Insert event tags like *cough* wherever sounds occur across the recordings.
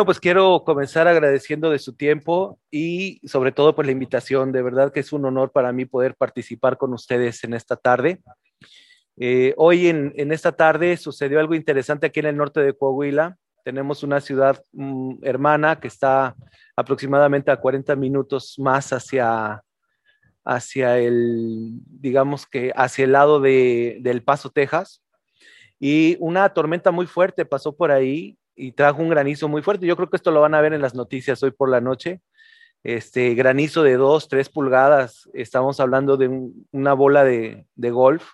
Bueno, pues quiero comenzar agradeciendo de su tiempo y sobre todo por la invitación. De verdad que es un honor para mí poder participar con ustedes en esta tarde. Eh, hoy en, en, esta tarde sucedió algo interesante aquí en el norte de Coahuila. Tenemos una ciudad um, hermana que está aproximadamente a 40 minutos más hacia, hacia el, digamos que hacia el lado de, del Paso, Texas. Y una tormenta muy fuerte pasó por ahí y trajo un granizo muy fuerte. Yo creo que esto lo van a ver en las noticias hoy por la noche. Este granizo de 2, 3 pulgadas, estamos hablando de un, una bola de, de, golf.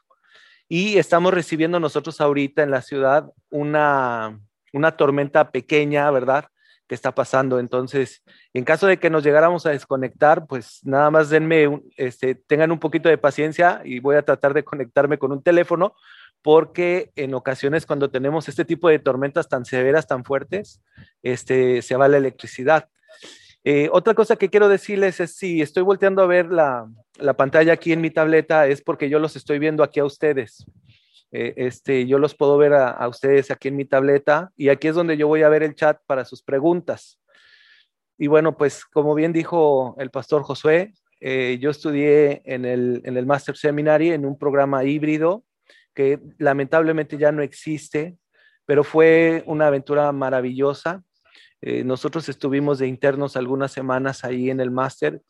Y estamos recibiendo nosotros ahorita en la ciudad una, una tormenta pequeña, ¿verdad? Que está pasando. Entonces, en caso de que nos llegáramos a desconectar, pues nada más denme, un, este, tengan un poquito de paciencia y voy a tratar de conectarme con un teléfono porque en ocasiones cuando tenemos este tipo de tormentas tan severas, tan fuertes, este, se va la electricidad. Eh, otra cosa que quiero decirles es si estoy volteando a ver la, la, pantalla aquí en mi tableta es porque yo los estoy viendo aquí a ustedes. Eh, este, yo los puedo ver a, a, ustedes aquí en mi tableta y aquí es donde yo voy a ver el chat para sus preguntas. Y bueno, pues como bien dijo el pastor Josué, eh, yo estudié en el, en el Master Seminary en un programa híbrido que lamentablemente ya no existe, pero fue una aventura maravillosa. Eh, nosotros estuvimos de internos algunas semanas ahí en el máster.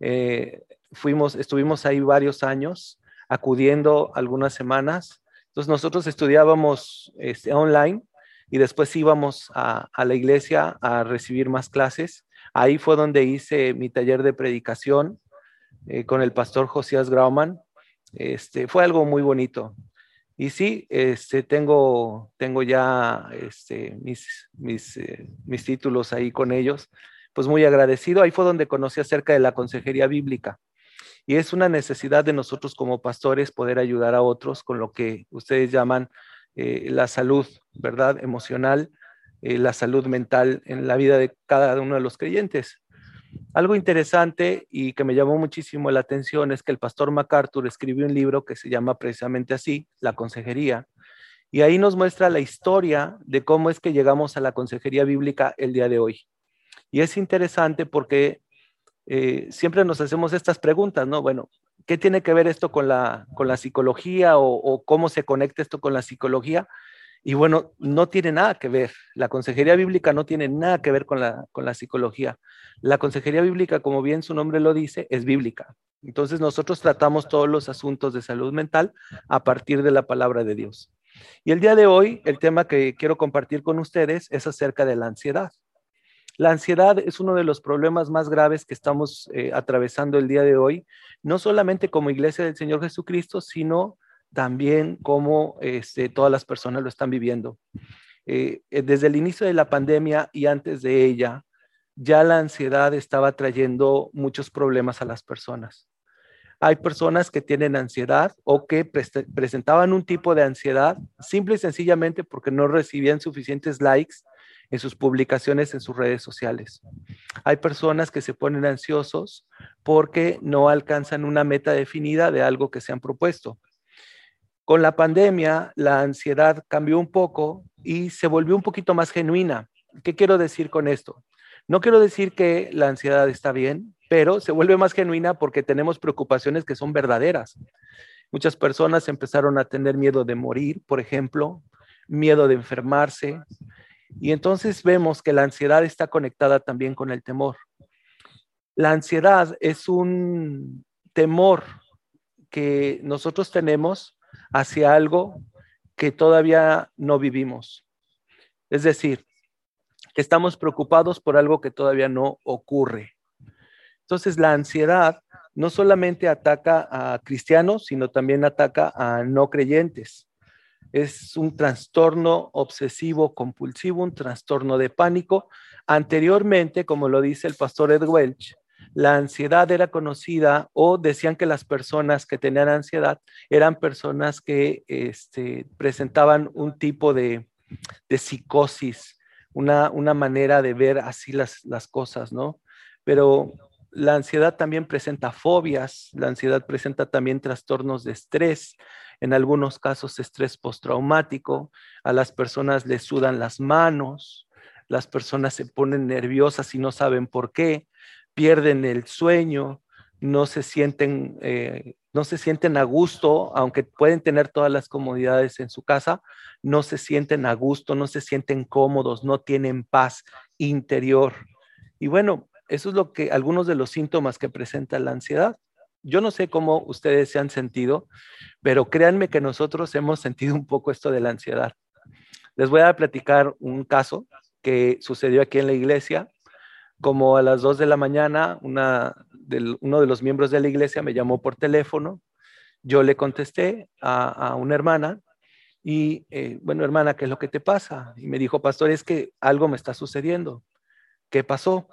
Eh, fuimos, estuvimos ahí varios años, acudiendo algunas semanas. Entonces nosotros estudiábamos este, online y después íbamos a, la iglesia a recibir más clases. Ahí fue donde hice mi taller de predicación eh, con el pastor Josías Grauman. Este, fue algo muy bonito. Y sí, este, tengo, tengo ya este, mis, mis, eh, mis títulos ahí con ellos. Pues muy agradecido. Ahí fue donde conocí acerca de la consejería bíblica. Y es una necesidad de nosotros como pastores poder ayudar a otros con lo que ustedes llaman eh, la salud, ¿verdad? Emocional, eh, la salud mental en la vida de cada uno de los creyentes. Algo interesante y que me llamó muchísimo la atención es que el pastor MacArthur escribió un libro que se llama precisamente así, La Consejería, y ahí nos muestra la historia de cómo es que llegamos a la consejería bíblica el día de hoy. Y es interesante porque eh, siempre nos hacemos estas preguntas, ¿no? Bueno, ¿qué tiene que ver esto con la, con la psicología o, o cómo se conecta esto con la psicología? Y bueno, no tiene nada que ver. La consejería bíblica no tiene nada que ver con la, con la psicología. La consejería bíblica, como bien su nombre lo dice, es bíblica. Entonces nosotros tratamos todos los asuntos de salud mental a partir de la palabra de Dios. Y el día de hoy, el tema que quiero compartir con ustedes es acerca de la ansiedad. La ansiedad es uno de los problemas más graves que estamos eh, atravesando el día de hoy, no solamente como iglesia del Señor Jesucristo, sino también cómo este, todas las personas lo están viviendo. Eh, eh, desde el inicio de la pandemia y antes de ella, ya la ansiedad estaba trayendo muchos problemas a las personas. Hay personas que tienen ansiedad o que pre presentaban un tipo de ansiedad simple y sencillamente porque no recibían suficientes likes en sus publicaciones en sus redes sociales. Hay personas que se ponen ansiosos porque no alcanzan una meta definida de algo que se han propuesto. Con la pandemia, la ansiedad cambió un poco y se volvió un poquito más genuina. ¿Qué quiero decir con esto? No quiero decir que la ansiedad está bien, pero se vuelve más genuina porque tenemos preocupaciones que son verdaderas. Muchas personas empezaron a tener miedo de morir, por ejemplo, miedo de enfermarse, y entonces vemos que la ansiedad está conectada también con el temor. La ansiedad es un temor que nosotros tenemos hacia algo que todavía no vivimos. Es decir, que estamos preocupados por algo que todavía no ocurre. Entonces, la ansiedad no solamente ataca a cristianos, sino también ataca a no creyentes. Es un trastorno obsesivo compulsivo, un trastorno de pánico. Anteriormente, como lo dice el pastor Ed Welch, la ansiedad era conocida o decían que las personas que tenían ansiedad eran personas que este, presentaban un tipo de, de psicosis, una, una, manera de ver así las, las cosas, ¿no? Pero la ansiedad también presenta fobias, la ansiedad presenta también trastornos de estrés, en algunos casos estrés postraumático, a las personas les sudan las manos, las personas se ponen nerviosas y no saben por qué, pierden el sueño, no se sienten, eh, no se sienten a gusto, aunque pueden tener todas las comodidades en su casa, no se sienten a gusto, no se sienten cómodos, no tienen paz interior. Y bueno, eso es lo que algunos de los síntomas que presenta la ansiedad. Yo no sé cómo ustedes se han sentido, pero créanme que nosotros hemos sentido un poco esto de la ansiedad. Les voy a platicar un caso que sucedió aquí en la iglesia. Como a las 2 de la mañana, uno de los miembros de la iglesia me llamó por teléfono. Yo le contesté a, una hermana y, eh, bueno, hermana, ¿qué es lo que te pasa? Y me dijo, pastor, es que algo me está sucediendo. ¿Qué pasó?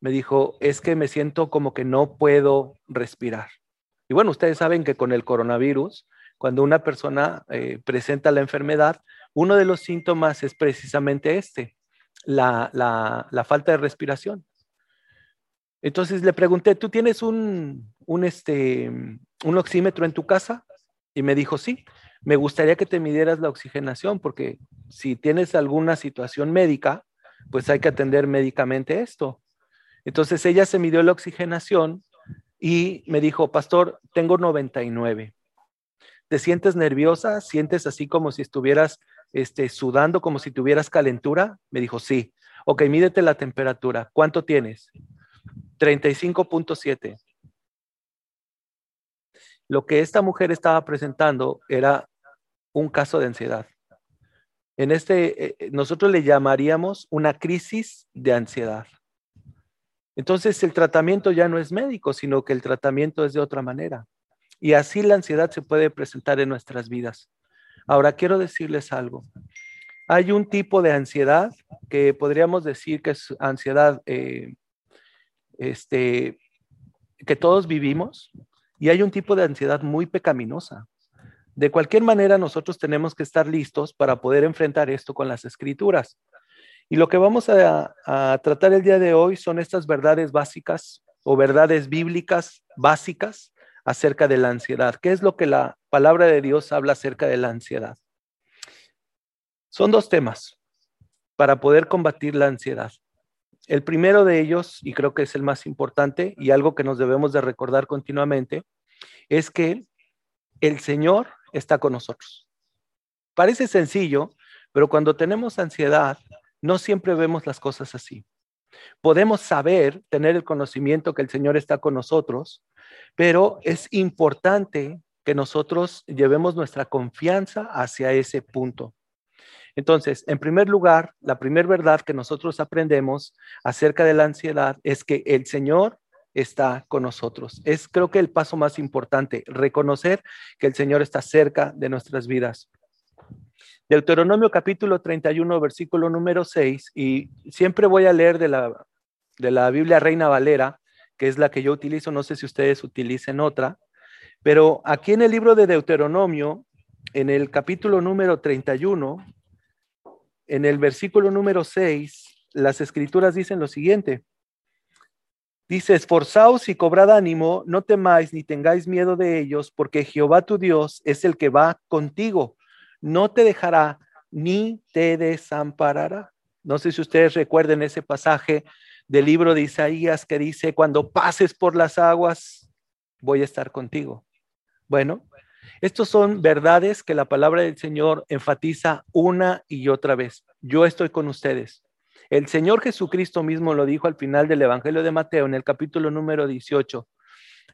me dijo, es que me siento como que no puedo respirar. Y bueno, ustedes saben que con el coronavirus, cuando una persona eh, presenta la enfermedad, uno de los síntomas es precisamente este, la, falta de respiración. Entonces le pregunté, ¿tú tienes un, un, este, un oxímetro en tu casa? Y me dijo, sí, me gustaría que te midieras la oxigenación porque si tienes alguna situación médica, pues hay que atender médicamente esto. Entonces ella se midió la oxigenación y me dijo, pastor, tengo 99. ¿Te sientes nerviosa? ¿Sientes así como si estuvieras este, sudando, como si tuvieras calentura? Me dijo, sí. Ok, mídete la temperatura. ¿Cuánto tienes? 35.7. Lo que esta mujer estaba presentando era un caso de ansiedad. En este, eh, eh, nosotros le llamaríamos una crisis de ansiedad. Entonces el tratamiento ya no es médico, sino que el tratamiento es de otra manera. Y así la ansiedad se puede presentar en nuestras vidas. Ahora quiero decirles algo. Hay un tipo de ansiedad que podríamos decir que es ansiedad eh, este, que todos vivimos y hay un tipo de ansiedad muy pecaminosa. De cualquier manera, nosotros tenemos que estar listos para poder enfrentar esto con las escrituras. Y lo que vamos a, tratar el día de hoy son estas verdades básicas o verdades bíblicas básicas acerca de la ansiedad. ¿Qué es lo que la palabra de Dios habla acerca de la ansiedad? Son dos temas para poder combatir la ansiedad. El primero de ellos, y creo que es el más importante y algo que nos debemos de recordar continuamente, es que el Señor está con nosotros. Parece sencillo, pero cuando tenemos ansiedad, no siempre vemos las cosas así. Podemos saber, tener el conocimiento que el Señor está con nosotros, pero es importante que nosotros llevemos nuestra confianza hacia ese punto. Entonces, en primer lugar, la primera verdad que nosotros aprendemos acerca de la ansiedad es que el Señor está con nosotros. Es creo que el paso más importante, reconocer que el Señor está cerca de nuestras vidas. Deuteronomio capítulo 31, versículo número 6, y siempre voy a leer de la, de la Biblia Reina Valera, que es la que yo utilizo, no sé si ustedes utilicen otra, pero aquí en el libro de Deuteronomio, en el capítulo número 31, en el versículo número 6, las escrituras dicen lo siguiente. Dice, esforzaos y cobrad ánimo, no temáis ni tengáis miedo de ellos, porque Jehová tu Dios es el que va contigo no te dejará ni te desamparará. No sé si ustedes recuerden ese pasaje del libro de Isaías que dice, cuando pases por las aguas, voy a estar contigo. Bueno, estos son verdades que la palabra del Señor enfatiza una y otra vez. Yo estoy con ustedes. El Señor Jesucristo mismo lo dijo al final del Evangelio de Mateo en el capítulo número 18.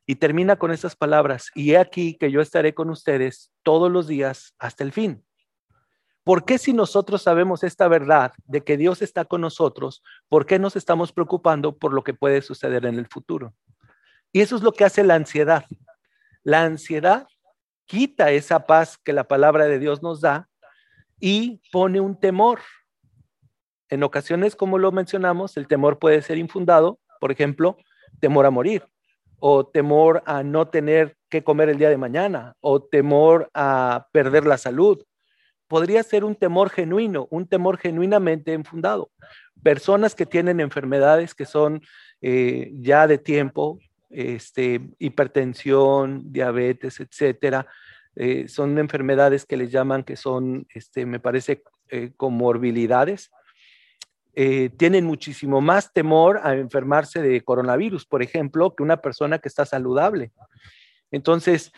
Y termina con estas palabras, y he aquí que yo estaré con ustedes todos los días hasta el fin. ¿Por qué si nosotros sabemos esta verdad de que Dios está con nosotros, por qué nos estamos preocupando por lo que puede suceder en el futuro? Y eso es lo que hace la ansiedad. La ansiedad quita esa paz que la palabra de Dios nos da y pone un temor. En ocasiones, como lo mencionamos, el temor puede ser infundado, por ejemplo, temor a morir o temor a no tener que comer el día de mañana, o temor a perder la salud. Podría ser un temor genuino, un temor genuinamente infundado. Personas que tienen enfermedades que son eh, ya de tiempo, este, hipertensión, diabetes, etcétera, eh, son enfermedades que les llaman que son, este, me parece, eh, comorbilidades eh, tienen muchísimo más temor a enfermarse de coronavirus, por ejemplo, que una persona que está saludable. Entonces,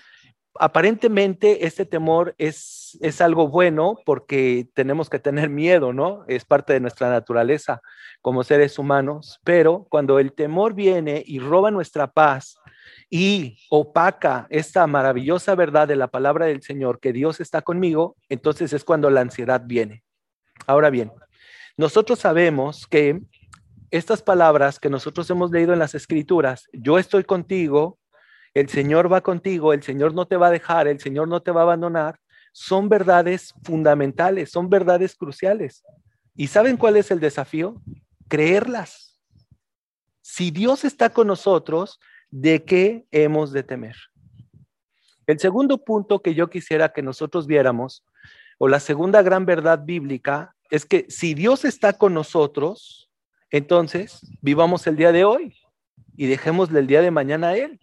aparentemente este temor es, es algo bueno porque tenemos que tener miedo, ¿no? Es parte de nuestra naturaleza como seres humanos, pero cuando el temor viene y roba nuestra paz y opaca esta maravillosa verdad de la palabra del Señor, que Dios está conmigo, entonces es cuando la ansiedad viene. Ahora bien, nosotros sabemos que estas palabras que nosotros hemos leído en las escrituras, yo estoy contigo, el Señor va contigo, el Señor no te va a dejar, el Señor no te va a abandonar, son verdades fundamentales, son verdades cruciales. ¿Y saben cuál es el desafío? Creerlas. Si Dios está con nosotros, ¿de qué hemos de temer? El segundo punto que yo quisiera que nosotros viéramos, o la segunda gran verdad bíblica, es que si Dios está con nosotros, entonces vivamos el día de hoy y dejémosle el día de mañana a Él.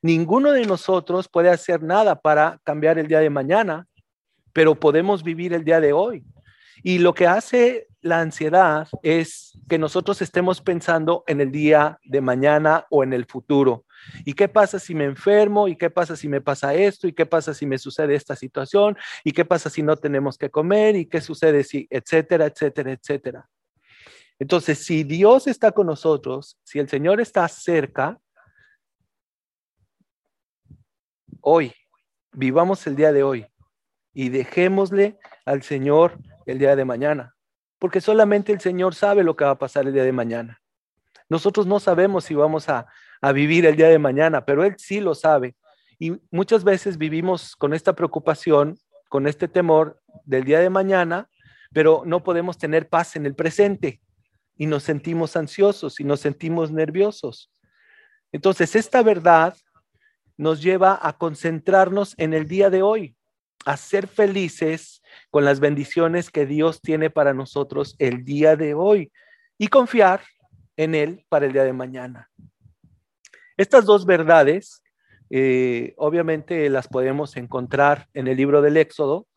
Ninguno de nosotros puede hacer nada para cambiar el día de mañana, pero podemos vivir el día de hoy. Y lo que hace la ansiedad es que nosotros estemos pensando en el día de mañana o en el futuro. ¿Y qué pasa si me enfermo? ¿Y qué pasa si me pasa esto? ¿Y qué pasa si me sucede esta situación? ¿Y qué pasa si no tenemos que comer? ¿Y qué sucede si, etcétera, etcétera, etcétera? Entonces, si Dios está con nosotros, si el Señor está cerca, hoy, vivamos el día de hoy y dejémosle al Señor el día de mañana, porque solamente el Señor sabe lo que va a pasar el día de mañana. Nosotros no sabemos si vamos a, a vivir el día de mañana, pero Él sí lo sabe. Y muchas veces vivimos con esta preocupación, con este temor del día de mañana, pero no podemos tener paz en el presente y nos sentimos ansiosos y nos sentimos nerviosos. Entonces, esta verdad nos lleva a concentrarnos en el día de hoy, a ser felices con las bendiciones que Dios tiene para nosotros el día de hoy y confiar en Él para el día de mañana. Estas dos verdades, eh, obviamente las podemos encontrar en el libro del Éxodo,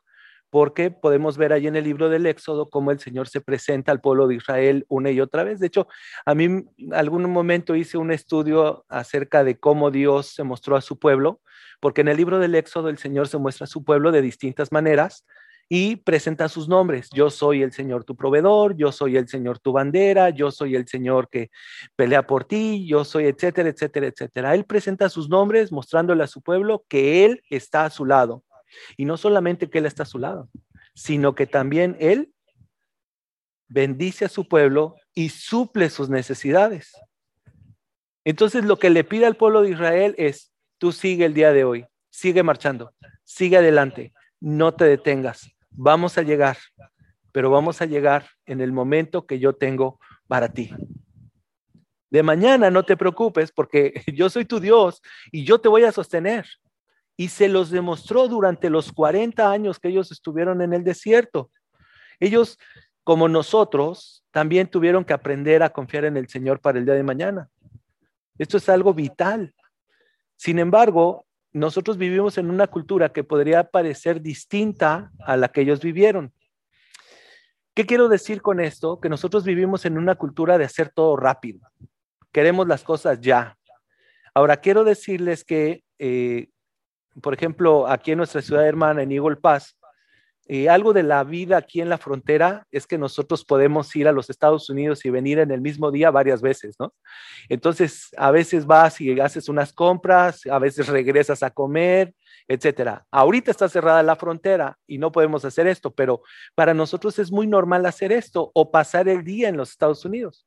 porque podemos ver ahí en el libro del Éxodo cómo el Señor se presenta al pueblo de Israel una y otra vez. De hecho, a mí algún momento hice un estudio acerca de cómo Dios se mostró a su pueblo, porque en el libro del Éxodo el Señor se muestra a su pueblo de distintas maneras y presenta sus nombres. Yo soy el Señor tu proveedor, yo soy el Señor tu bandera, yo soy el Señor que pelea por ti, yo soy, etcétera, etcétera, etcétera. Él presenta sus nombres mostrándole a su pueblo que Él está a su lado y no solamente que Él está a su lado, sino que también Él bendice a su pueblo y suple sus necesidades. Entonces lo que le pide al pueblo de Israel es, tú sigue el día de hoy, sigue marchando, sigue adelante, no te detengas, vamos a llegar, pero vamos a llegar en el momento que yo tengo para ti. De mañana no te preocupes porque *laughs* yo soy tu Dios y yo te voy a sostener y se los demostró durante los 40 años que ellos estuvieron en el desierto. Ellos, como nosotros, también tuvieron que aprender a confiar en el Señor para el día de mañana. Esto es algo vital. Sin embargo, nosotros vivimos en una cultura que podría parecer distinta a la que ellos vivieron. ¿Qué quiero decir con esto? Que nosotros vivimos en una cultura de hacer todo rápido. Queremos las cosas ya. Ahora, quiero decirles que eh, por ejemplo, aquí en nuestra ciudad hermana, en Eagle Pass, eh, algo de la vida aquí en la frontera es que nosotros podemos ir a los Estados Unidos y venir en el mismo día varias veces, ¿no? Entonces, a veces vas y haces unas compras, a veces regresas a comer, etcétera. Ahorita está cerrada la frontera y no podemos hacer esto, pero para nosotros es muy normal hacer esto o pasar el día en los Estados Unidos.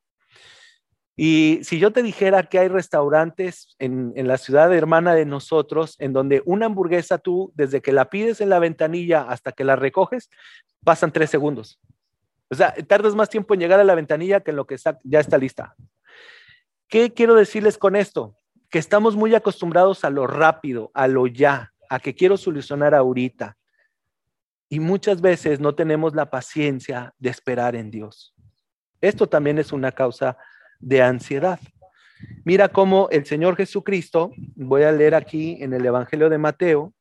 Y si yo te dijera que hay restaurantes en, la ciudad hermana de nosotros, en donde una hamburguesa tú, desde que la pides en la ventanilla hasta que la recoges, pasan tres segundos. O sea, tardas más tiempo en llegar a la ventanilla que en lo que ya está lista. ¿Qué quiero decirles con esto? Que estamos muy acostumbrados a lo rápido, a lo ya, a que quiero solucionar ahorita. Y muchas veces no tenemos la paciencia de esperar en Dios. Esto también es una causa de ansiedad. Mira cómo el Señor Jesucristo, voy a leer aquí en el Evangelio de Mateo,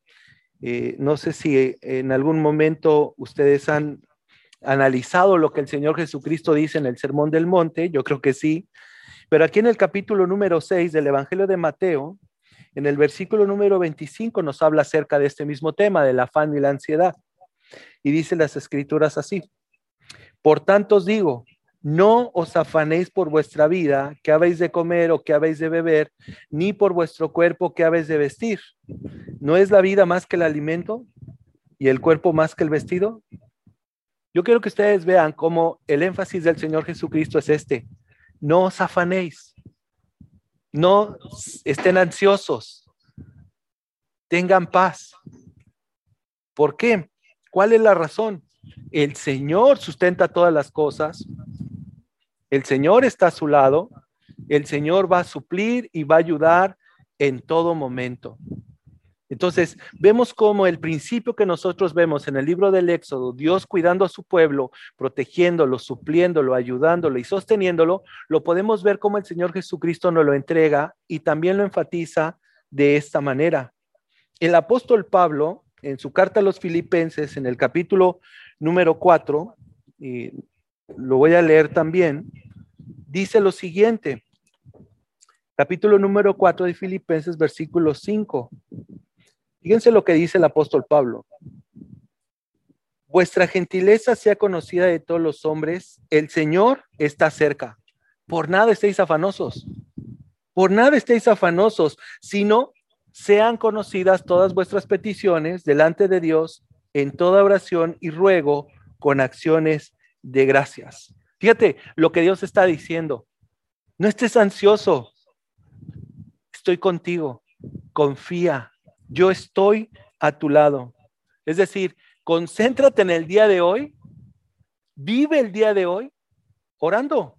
eh, no sé si en algún momento ustedes han analizado lo que el Señor Jesucristo dice en el Sermón del Monte, yo creo que sí, pero aquí en el capítulo número 6 del Evangelio de Mateo, en el versículo número 25 nos habla acerca de este mismo tema, del afán y la ansiedad. Y dice las escrituras así, por tanto os digo, no os afanéis por vuestra vida, que habéis de comer o que habéis de beber, ni por vuestro cuerpo, que habéis de vestir. ¿No es la vida más que el alimento y el cuerpo más que el vestido? Yo quiero que ustedes vean cómo el énfasis del Señor Jesucristo es este. No os afanéis, no estén ansiosos, tengan paz. ¿Por qué? ¿Cuál es la razón? El Señor sustenta todas las cosas, el Señor está a su lado, el Señor va a suplir y va a ayudar en todo momento. Entonces, vemos como el principio que nosotros vemos en el libro del Éxodo, Dios cuidando a su pueblo, protegiéndolo, supliéndolo, ayudándolo y sosteniéndolo, lo podemos ver como el Señor Jesucristo nos lo entrega y también lo enfatiza de esta manera. El apóstol Pablo, en su carta a los filipenses, en el capítulo número 4, y lo voy a leer también, dice lo siguiente, capítulo número 4 de Filipenses, versículo 5. Fíjense lo que dice el apóstol Pablo. Vuestra gentileza sea conocida de todos los hombres, el Señor está cerca. Por nada estéis afanosos, por nada estéis afanosos, sino sean conocidas todas vuestras peticiones delante de Dios en toda oración y ruego con acciones de gracias. Fíjate lo que Dios está diciendo. No estés ansioso. Estoy contigo. Confía. Yo estoy a tu lado. Es decir, concéntrate en el día de hoy. Vive el día de hoy orando.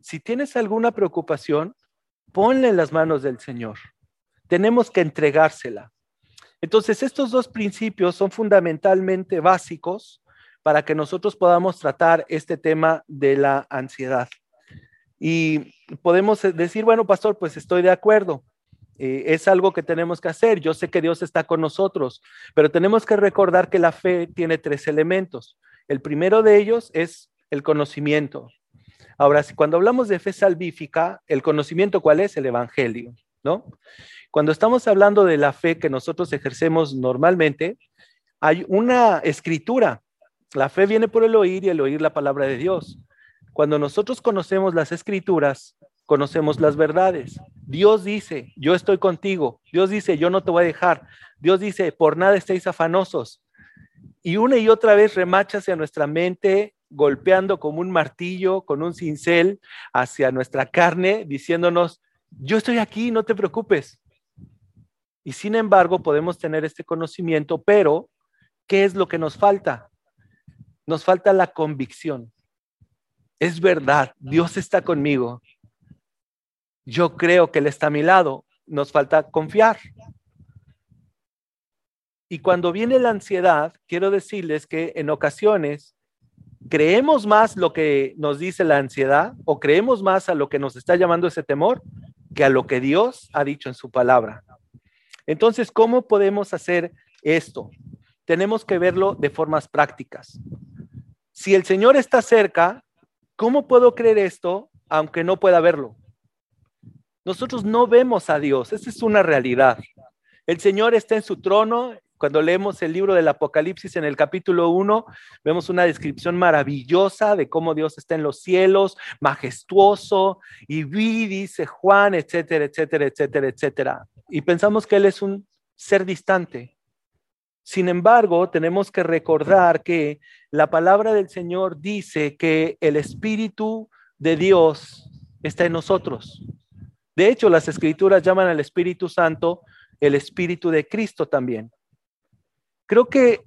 Si tienes alguna preocupación, ponle en las manos del Señor. Tenemos que entregársela. Entonces, estos dos principios son fundamentalmente básicos para que nosotros podamos tratar este tema de la ansiedad. Y podemos decir, bueno, pastor, pues estoy de acuerdo. Eh, es algo que tenemos que hacer. Yo sé que Dios está con nosotros, pero tenemos que recordar que la fe tiene tres elementos. El primero de ellos es el conocimiento. Ahora, si cuando hablamos de fe salvífica, el conocimiento, ¿cuál es? El Evangelio, ¿no? Cuando estamos hablando de la fe que nosotros ejercemos normalmente, hay una escritura la fe viene por el oír y el oír la palabra de Dios. Cuando nosotros conocemos las escrituras, conocemos las verdades. Dios dice, yo estoy contigo. Dios dice, yo no te voy a dejar. Dios dice, por nada estéis afanosos. Y una y otra vez remacha hacia nuestra mente, golpeando como un martillo, con un cincel, hacia nuestra carne, diciéndonos, yo estoy aquí, no te preocupes. Y sin embargo, podemos tener este conocimiento, pero ¿qué es lo que nos falta? Nos falta la convicción. Es verdad, Dios está conmigo. Yo creo que Él está a mi lado. Nos falta confiar. Y cuando viene la ansiedad, quiero decirles que en ocasiones creemos más lo que nos dice la ansiedad o creemos más a lo que nos está llamando ese temor que a lo que Dios ha dicho en su palabra. Entonces, ¿cómo podemos hacer esto? Tenemos que verlo de formas prácticas si el Señor está cerca, ¿cómo puedo creer esto aunque no pueda verlo? Nosotros no vemos a Dios, esa es una realidad. El Señor está en su trono. Cuando leemos el libro del Apocalipsis en el capítulo 1, vemos una descripción maravillosa de cómo Dios está en los cielos, majestuoso, y vi, dice Juan, etcétera, etcétera, etcétera, etcétera. Y pensamos que Él es un ser distante, sin embargo, tenemos que recordar que la palabra del Señor dice que el Espíritu de Dios está en nosotros. De hecho, las escrituras llaman al Espíritu Santo el Espíritu de Cristo también. Creo que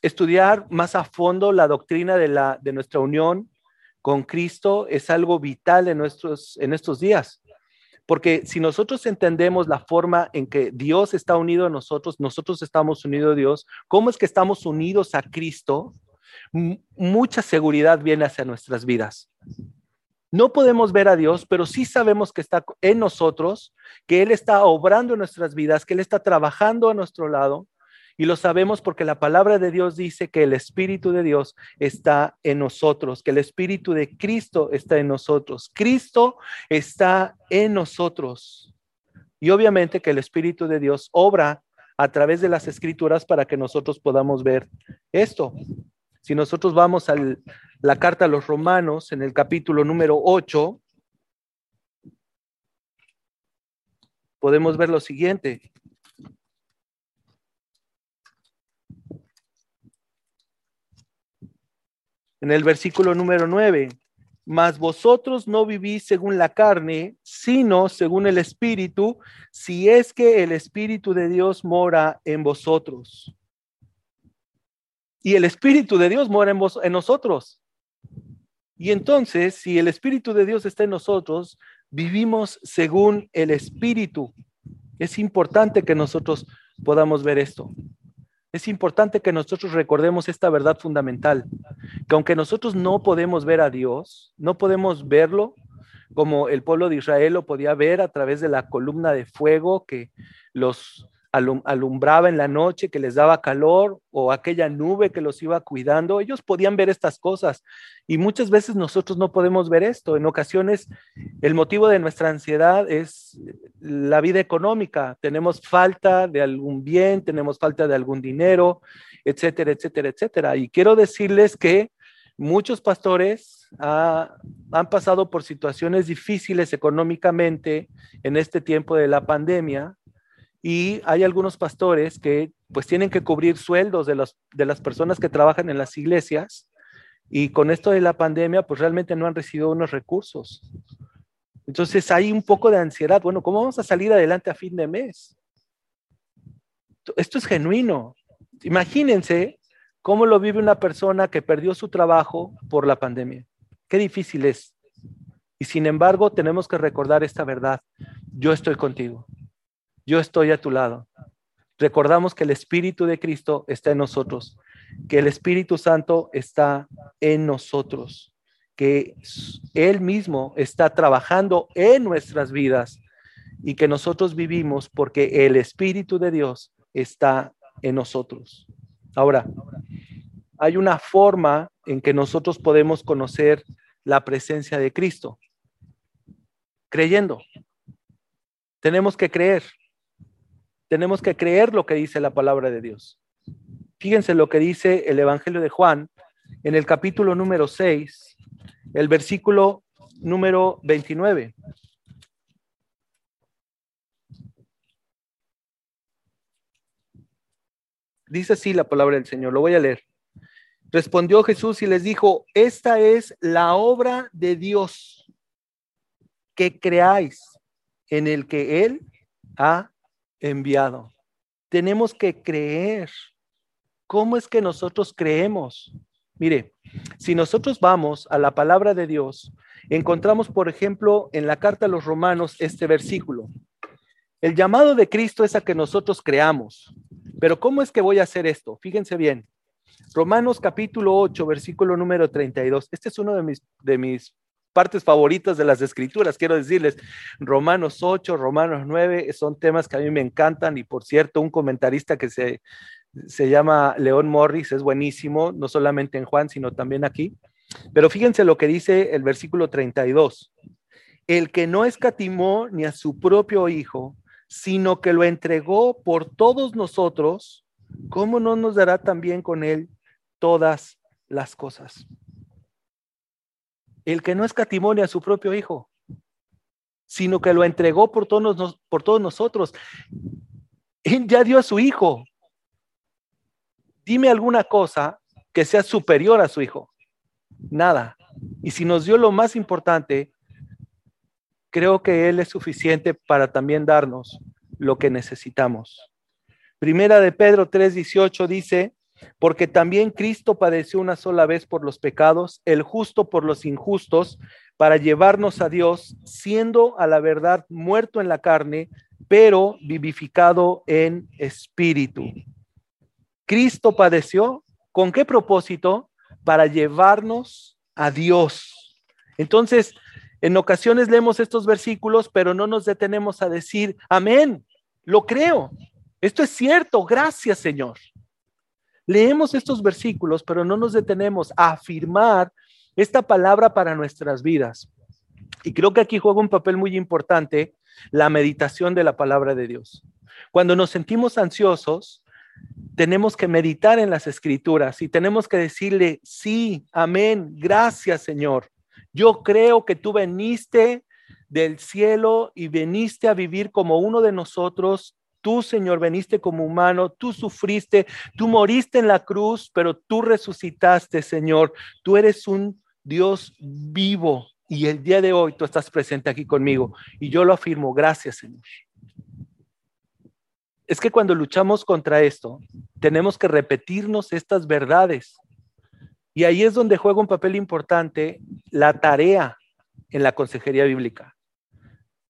estudiar más a fondo la doctrina de, la, de nuestra unión con Cristo es algo vital en, nuestros, en estos días. Porque si nosotros entendemos la forma en que Dios está unido a nosotros, nosotros estamos unidos a Dios, cómo es que estamos unidos a Cristo, mucha seguridad viene hacia nuestras vidas. No podemos ver a Dios, pero sí sabemos que está en nosotros, que Él está obrando en nuestras vidas, que Él está trabajando a nuestro lado Y lo sabemos porque la palabra de Dios dice que el Espíritu de Dios está en nosotros, que el Espíritu de Cristo está en nosotros. Cristo está en nosotros. Y obviamente que el Espíritu de Dios obra a través de las escrituras para que nosotros podamos ver esto. Si nosotros vamos a la carta a los romanos en el capítulo número 8, podemos ver lo siguiente. En el versículo número 9, mas vosotros no vivís según la carne, sino según el Espíritu, si es que el Espíritu de Dios mora en vosotros. Y el Espíritu de Dios mora en, vos, en nosotros. Y entonces, si el Espíritu de Dios está en nosotros, vivimos según el Espíritu. Es importante que nosotros podamos ver esto. Es importante que nosotros recordemos esta verdad fundamental, que aunque nosotros no podemos ver a Dios, no podemos verlo como el pueblo de Israel lo podía ver a través de la columna de fuego que los alumbraba en la noche, que les daba calor, o aquella nube que los iba cuidando, ellos podían ver estas cosas. Y muchas veces nosotros no podemos ver esto. En ocasiones el motivo de nuestra ansiedad es la vida económica. Tenemos falta de algún bien, tenemos falta de algún dinero, etcétera, etcétera, etcétera. Y quiero decirles que muchos pastores han pasado por situaciones difíciles económicamente en este tiempo de la pandemia y hay algunos pastores que pues tienen que cubrir sueldos de, los, de las personas que trabajan en las iglesias y con esto de la pandemia pues realmente no han recibido unos recursos. Entonces hay un poco de ansiedad. Bueno, ¿cómo vamos a salir adelante a fin de mes? Esto es genuino. Imagínense cómo lo vive una persona que perdió su trabajo por la pandemia. Qué difícil es. Y sin embargo, tenemos que recordar esta verdad. Yo estoy contigo yo estoy a tu lado. Recordamos que el Espíritu de Cristo está en nosotros, que el Espíritu Santo está en nosotros, que Él mismo está trabajando en nuestras vidas y que nosotros vivimos porque el Espíritu de Dios está en nosotros. Ahora, hay una forma en que nosotros podemos conocer la presencia de Cristo, creyendo. Tenemos que creer tenemos que creer lo que dice la palabra de Dios. Fíjense lo que dice el Evangelio de Juan en el capítulo número 6, el versículo número 29. Dice así la palabra del Señor, lo voy a leer. Respondió Jesús y les dijo, esta es la obra de Dios, que creáis en el que Él ha enviado. Tenemos que creer. ¿Cómo es que nosotros creemos? Mire, si nosotros vamos a la palabra de Dios, encontramos, por ejemplo, en la carta a los romanos este versículo. El llamado de Cristo es a que nosotros creamos. Pero ¿cómo es que voy a hacer esto? Fíjense bien. Romanos capítulo 8, versículo número 32. Este es uno de mis, de mis partes favoritas de las escrituras. Quiero decirles, Romanos 8, Romanos 9 son temas que a mí me encantan y por cierto, un comentarista que se, se llama León Morris es buenísimo, no solamente en Juan, sino también aquí. Pero fíjense lo que dice el versículo 32. El que no escatimó ni a su propio Hijo, sino que lo entregó por todos nosotros, ¿cómo no nos dará también con él todas las cosas? El que no escatimó a su propio hijo, sino que lo entregó por todos, por todos nosotros. Él ya dio a su hijo. Dime alguna cosa que sea superior a su hijo. Nada. Y si nos dio lo más importante, creo que Él es suficiente para también darnos lo que necesitamos. Primera de Pedro 3:18 dice, porque también Cristo padeció una sola vez por los pecados, el justo por los injustos, para llevarnos a Dios, siendo a la verdad muerto en la carne, pero vivificado en espíritu. Cristo padeció, ¿con qué propósito? Para llevarnos a Dios. Entonces, en ocasiones leemos estos versículos, pero no nos detenemos a decir, amén, lo creo. Esto es cierto, gracias Señor. Leemos estos versículos, pero no nos detenemos a afirmar esta palabra para nuestras vidas. Y creo que aquí juega un papel muy importante la meditación de la palabra de Dios. Cuando nos sentimos ansiosos, tenemos que meditar en las escrituras y tenemos que decirle, sí, amén, gracias Señor. Yo creo que tú veniste del cielo y veniste a vivir como uno de nosotros. Tú, Señor, veniste como humano, tú sufriste, tú moriste en la cruz, pero tú resucitaste, Señor. Tú eres un Dios vivo y el día de hoy tú estás presente aquí conmigo y yo lo afirmo. Gracias, Señor es que cuando luchamos contra esto, tenemos que repetirnos estas verdades. Y ahí es donde juega un papel importante la tarea en la consejería bíblica.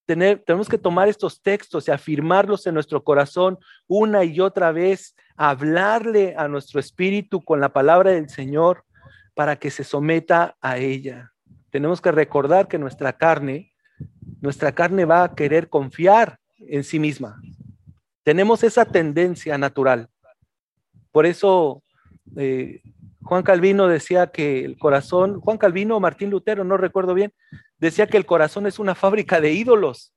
Tenemos que tomar estos textos y afirmarlos en nuestro corazón una y otra vez, hablarle a nuestro espíritu con la palabra del Señor para que se someta a ella. Tenemos que recordar que nuestra carne, nuestra carne va a querer confiar en sí misma, tenemos esa tendencia natural. Por eso eh, Juan Calvino decía que el corazón, Juan Calvino o Martín Lutero, no recuerdo bien, decía que el corazón es una fábrica de ídolos.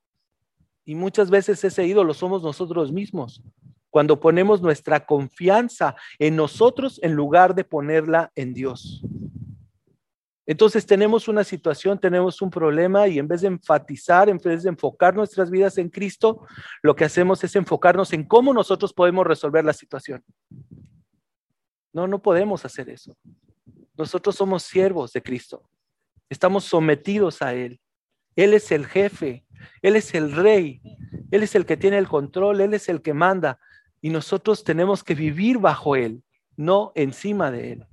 Y muchas veces ese ídolo somos nosotros mismos, cuando ponemos nuestra confianza en nosotros en lugar de ponerla en Dios. Entonces tenemos una situación, tenemos un problema y en vez de enfatizar, en vez de enfocar nuestras vidas en Cristo, lo que hacemos es enfocarnos en cómo nosotros podemos resolver la situación. No, no podemos hacer eso. Nosotros somos siervos de Cristo. Estamos sometidos a Él. Él es el jefe, Él es el rey, Él es el que tiene el control, Él es el que manda. Y nosotros tenemos que vivir bajo Él, no encima de Él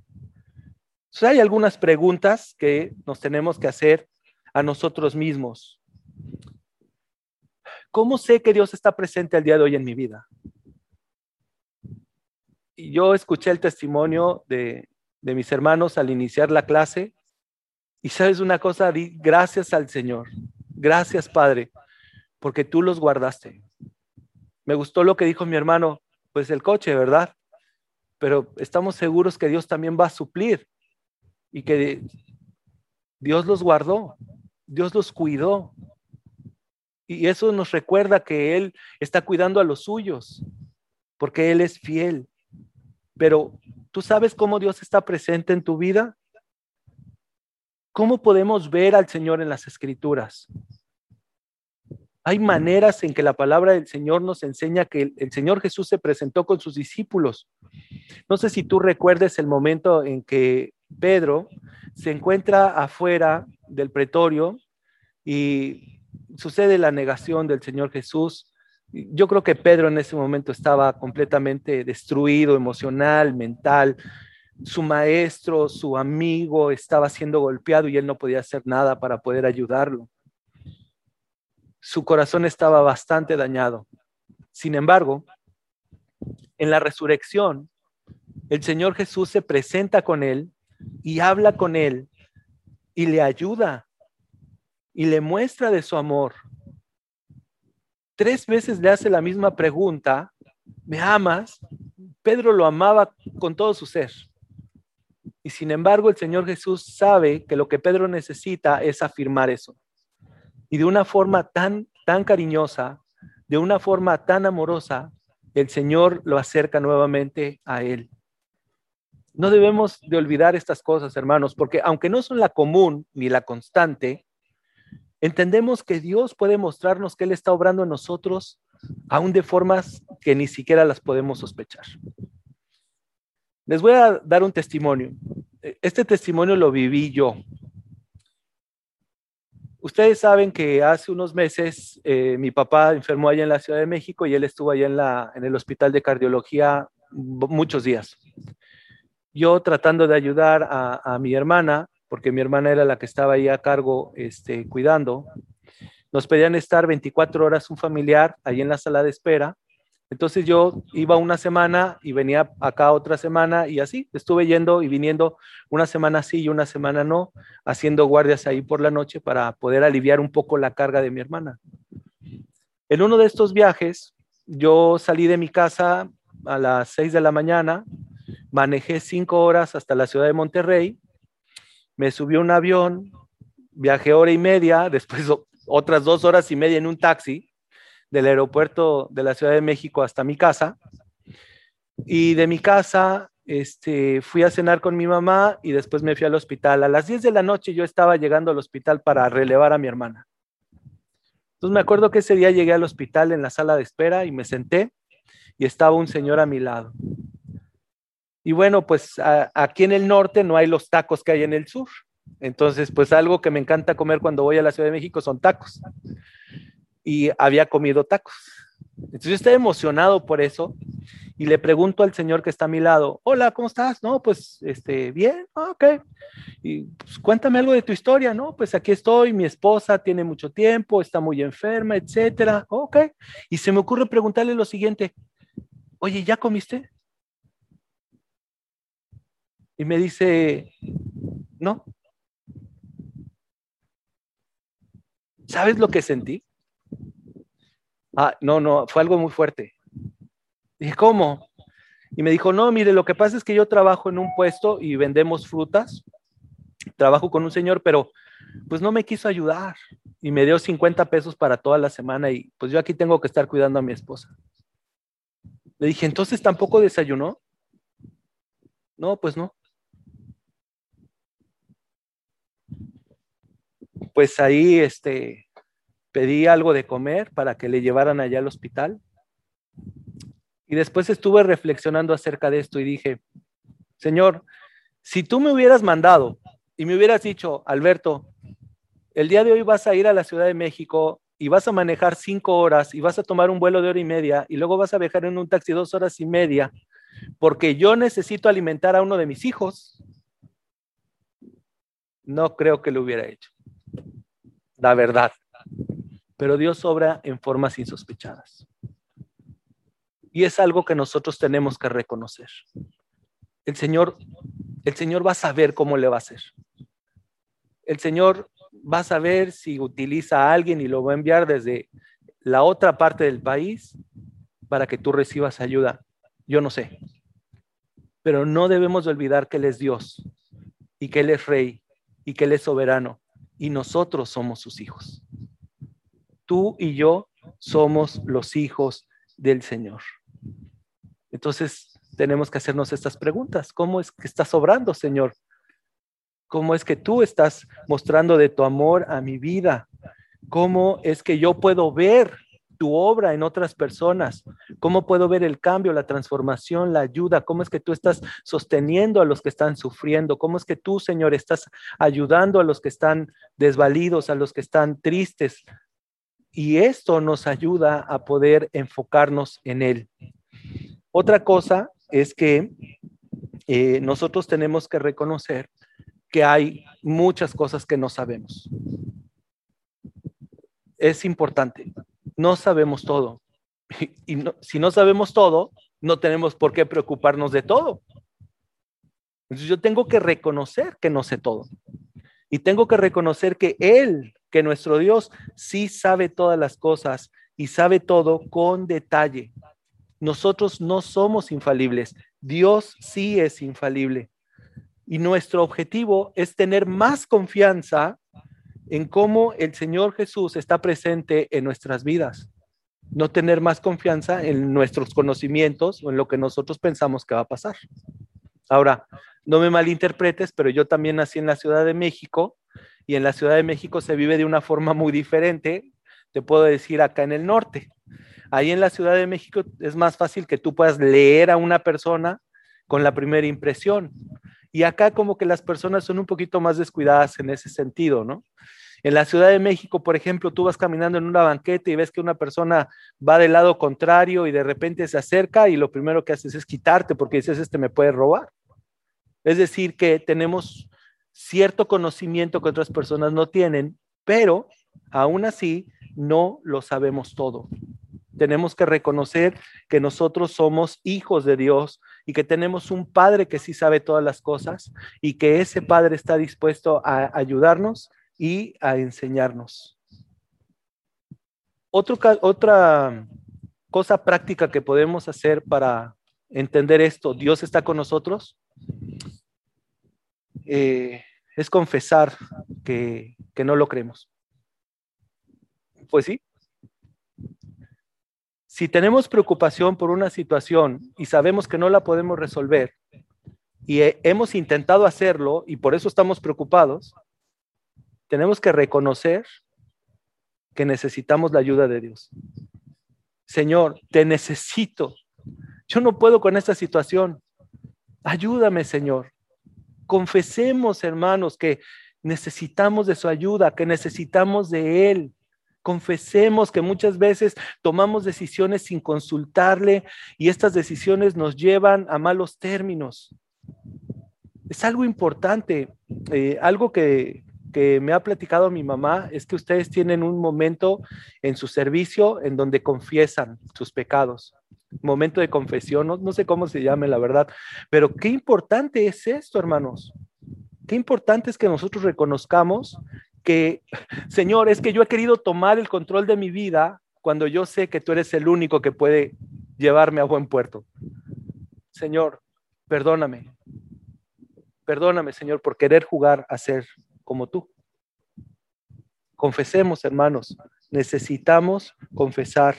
hay algunas preguntas que nos tenemos que hacer a nosotros mismos. ¿Cómo sé que Dios está presente el día de hoy en mi vida? Yo escuché el testimonio de, de mis hermanos al iniciar la clase y sabes una cosa, di gracias al Señor, gracias Padre, porque tú los guardaste. Me gustó lo que dijo mi hermano, pues el coche, ¿verdad? Pero estamos seguros que Dios también va a suplir y que Dios los guardó, Dios los cuidó. Y eso nos recuerda que Él está cuidando a los suyos, porque Él es fiel. Pero ¿tú sabes cómo Dios está presente en tu vida? ¿Cómo podemos ver al Señor en las escrituras? Hay maneras en que la palabra del Señor nos enseña que el, Señor Jesús se presentó con sus discípulos. No sé si tú recuerdes el momento en que Pedro se encuentra afuera del pretorio y sucede la negación del Señor Jesús. Yo creo que Pedro en ese momento estaba completamente destruido emocional, mental. Su maestro, su amigo estaba siendo golpeado y él no podía hacer nada para poder ayudarlo. Su corazón estaba bastante dañado. Sin embargo, en la resurrección, el Señor Jesús se presenta con él y habla con él y le ayuda y le muestra de su amor. Tres veces le hace la misma pregunta, ¿me amas? Pedro lo amaba con todo su ser. Y sin embargo, el Señor Jesús sabe que lo que Pedro necesita es afirmar eso. Y de una forma tan, tan cariñosa, de una forma tan amorosa, el Señor lo acerca nuevamente a Él. No debemos de olvidar estas cosas, hermanos, porque aunque no son la común ni la constante, entendemos que Dios puede mostrarnos que Él está obrando en nosotros aún de formas que ni siquiera las podemos sospechar. Les voy a dar un testimonio. Este testimonio lo viví yo. Ustedes saben que hace unos meses eh, mi papá enfermó allá en la Ciudad de México y él estuvo allá en el hospital de cardiología muchos días yo tratando de ayudar a, mi hermana, porque mi hermana era la que estaba ahí a cargo este, cuidando, nos pedían estar 24 horas un familiar ahí en la sala de espera. Entonces yo iba una semana y venía acá otra semana y así estuve yendo y viniendo una semana sí y una semana no, haciendo guardias ahí por la noche para poder aliviar un poco la carga de mi hermana. En uno de estos viajes, yo salí de mi casa a las 6 de la mañana, manejé cinco horas hasta la ciudad de Monterrey, me subí a un avión, viajé hora y media, *laughs* después otras dos horas y media en un taxi del aeropuerto de la Ciudad de México hasta mi casa. Y de mi casa este, fui a cenar con mi mamá y después me fui al hospital. A las 10 de la noche yo estaba llegando al hospital para relevar a mi hermana. Entonces me acuerdo que ese día llegué al hospital en la sala de espera y me senté y estaba un señor a mi lado. Y bueno, pues aquí en el norte no hay los tacos que hay en el sur. Entonces, pues algo que me encanta comer cuando voy a la Ciudad de México son tacos. Y había comido tacos. Entonces yo estaba emocionado por eso y le pregunto al señor que está a mi lado, hola, ¿cómo estás? No, pues, este, bien, ah, ok. Y pues, cuéntame algo de tu historia, ¿no? Pues aquí estoy, mi esposa tiene mucho tiempo, está muy enferma, etcétera. Ok. Y se me ocurre preguntarle lo siguiente, oye, ¿ya comiste? Y me dice, no. ¿Sabes lo que sentí? Ah, no, no, fue algo muy fuerte. Dije, ¿cómo? Y me dijo, no, mire, lo que pasa es que yo trabajo en un puesto y vendemos frutas. Trabajo con un señor, pero pues no me quiso ayudar y me dio 50 pesos para toda la semana y pues yo aquí tengo que estar cuidando a mi esposa. Le dije, entonces tampoco desayunó. No, pues no. Pues ahí este, pedí algo de comer para que le llevaran allá al hospital. Y después estuve reflexionando acerca de esto y dije, Señor, si tú me hubieras mandado y me hubieras dicho, Alberto, el día de hoy vas a ir a la Ciudad de México y vas a manejar cinco horas y vas a tomar un vuelo de hora y media y luego vas a viajar en un taxi dos horas y media porque yo necesito alimentar a uno de mis hijos, no creo que lo hubiera hecho. La verdad. Pero Dios obra en formas insospechadas. Y es algo que nosotros tenemos que reconocer. El Señor, el Señor va a saber cómo le va a hacer. El Señor va a saber si utiliza a alguien y lo va a enviar desde la otra parte del país para que tú recibas ayuda. Yo no sé. Pero no debemos olvidar que Él es Dios y que Él es Rey y que Él es soberano y nosotros somos sus hijos. Tú y yo somos los hijos del Señor. Entonces tenemos que hacernos estas preguntas. ¿Cómo es que estás obrando, Señor? ¿Cómo es que tú estás mostrando de tu amor a mi vida? ¿Cómo es que yo puedo ver tu obra en otras personas? ¿Cómo puedo ver el cambio, la transformación, la ayuda? ¿Cómo es que tú estás sosteniendo a los que están sufriendo? ¿Cómo es que tú, Señor, estás ayudando a los que están desvalidos, a los que están tristes? Y esto nos ayuda a poder enfocarnos en Él. Otra cosa es que eh, nosotros tenemos que reconocer que hay muchas cosas que no sabemos. Es importante, no sabemos todo. *laughs* Y si no sabemos todo, no tenemos por qué preocuparnos de todo. Entonces yo tengo que reconocer que no sé todo. Y tengo que reconocer que Él, que nuestro Dios, sí sabe todas las cosas y sabe todo con detalle. Nosotros no somos infalibles, Dios sí es infalible. Y nuestro objetivo es tener más confianza en cómo el Señor Jesús está presente en nuestras vidas. No tener más confianza en nuestros conocimientos o en lo que nosotros pensamos que va a pasar. Ahora, no me malinterpretes, pero yo también nací en la Ciudad de México y en la Ciudad de México se vive de una forma muy diferente, te puedo decir acá en el norte. Ahí en la Ciudad de México es más fácil que tú puedas leer a una persona con la primera impresión. Y acá como que las personas son un poquito más descuidadas en ese sentido, ¿no? En la Ciudad de México, por ejemplo, tú vas caminando en una banqueta y ves que una persona va del lado contrario y de repente se acerca y lo primero que haces es quitarte porque dices, este me puede robar. Es decir, que tenemos cierto conocimiento que otras personas no tienen, pero aún así no lo sabemos todo tenemos que reconocer que nosotros somos hijos de Dios y que tenemos un Padre que sí sabe todas las cosas y que ese Padre está dispuesto a ayudarnos y a enseñarnos. otra cosa práctica que podemos hacer para entender esto, Dios está con nosotros, eh, es confesar que, que no lo creemos. Pues sí. Si tenemos preocupación por una situación y sabemos que no la podemos resolver y hemos intentado hacerlo y por eso estamos preocupados, tenemos que reconocer que necesitamos la ayuda de Dios. Señor, te necesito. Yo no puedo con esta situación. Ayúdame, Señor. Confesemos, hermanos, que necesitamos de su ayuda, que necesitamos de Él. Confesemos que muchas veces tomamos decisiones sin consultarle y estas decisiones nos llevan a malos términos. Es algo importante, eh, algo que, que me ha platicado mi mamá es que ustedes tienen un momento en su servicio en donde confiesan sus pecados. Momento de confesión, no, sé cómo se llame la verdad, pero qué importante es esto, hermanos. Qué importante es que nosotros reconozcamos que, Señor, es que yo he querido tomar el control de mi vida cuando yo sé que tú eres el único que puede llevarme a buen puerto. Señor, perdóname. Perdóname, Señor, por querer jugar a ser como tú. Confesemos, hermanos, necesitamos confesar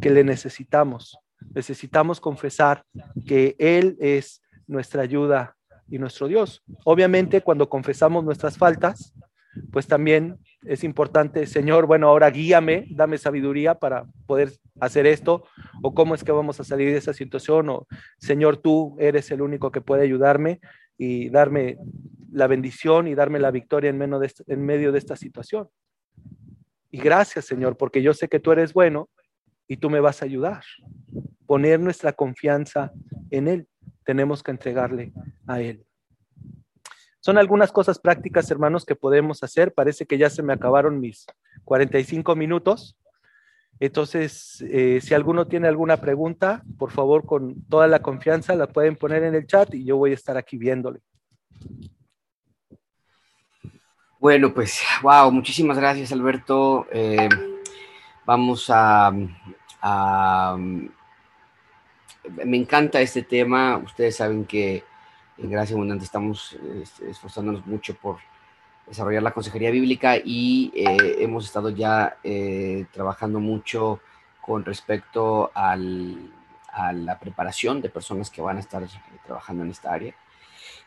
que le necesitamos. Necesitamos confesar que Él es nuestra ayuda y nuestro Dios. Obviamente, cuando confesamos nuestras faltas, pues también es importante, Señor, bueno, ahora guíame, dame sabiduría para poder hacer esto, o cómo es que vamos a salir de esa situación, o Señor, tú eres el único que puede ayudarme y darme la bendición y darme la victoria en, medio de en medio de esta situación. Y gracias, Señor, porque yo sé que tú eres bueno y tú me vas a ayudar. Poner nuestra confianza en Él. Tenemos que entregarle a Él. Son algunas cosas prácticas, hermanos, que podemos hacer. Parece que ya se me acabaron mis 45 minutos. Entonces, eh, si alguno tiene alguna pregunta, por favor, con toda la confianza, la pueden poner en el chat y yo voy a estar aquí viéndole. Bueno, pues, wow, muchísimas gracias, Alberto. Eh, vamos a, Me encanta este tema. Ustedes saben que en Gracia Abundante estamos este, esforzándonos mucho por desarrollar la consejería bíblica y eh, hemos estado ya eh, trabajando mucho con respecto a la preparación de personas que van a estar trabajando en esta área.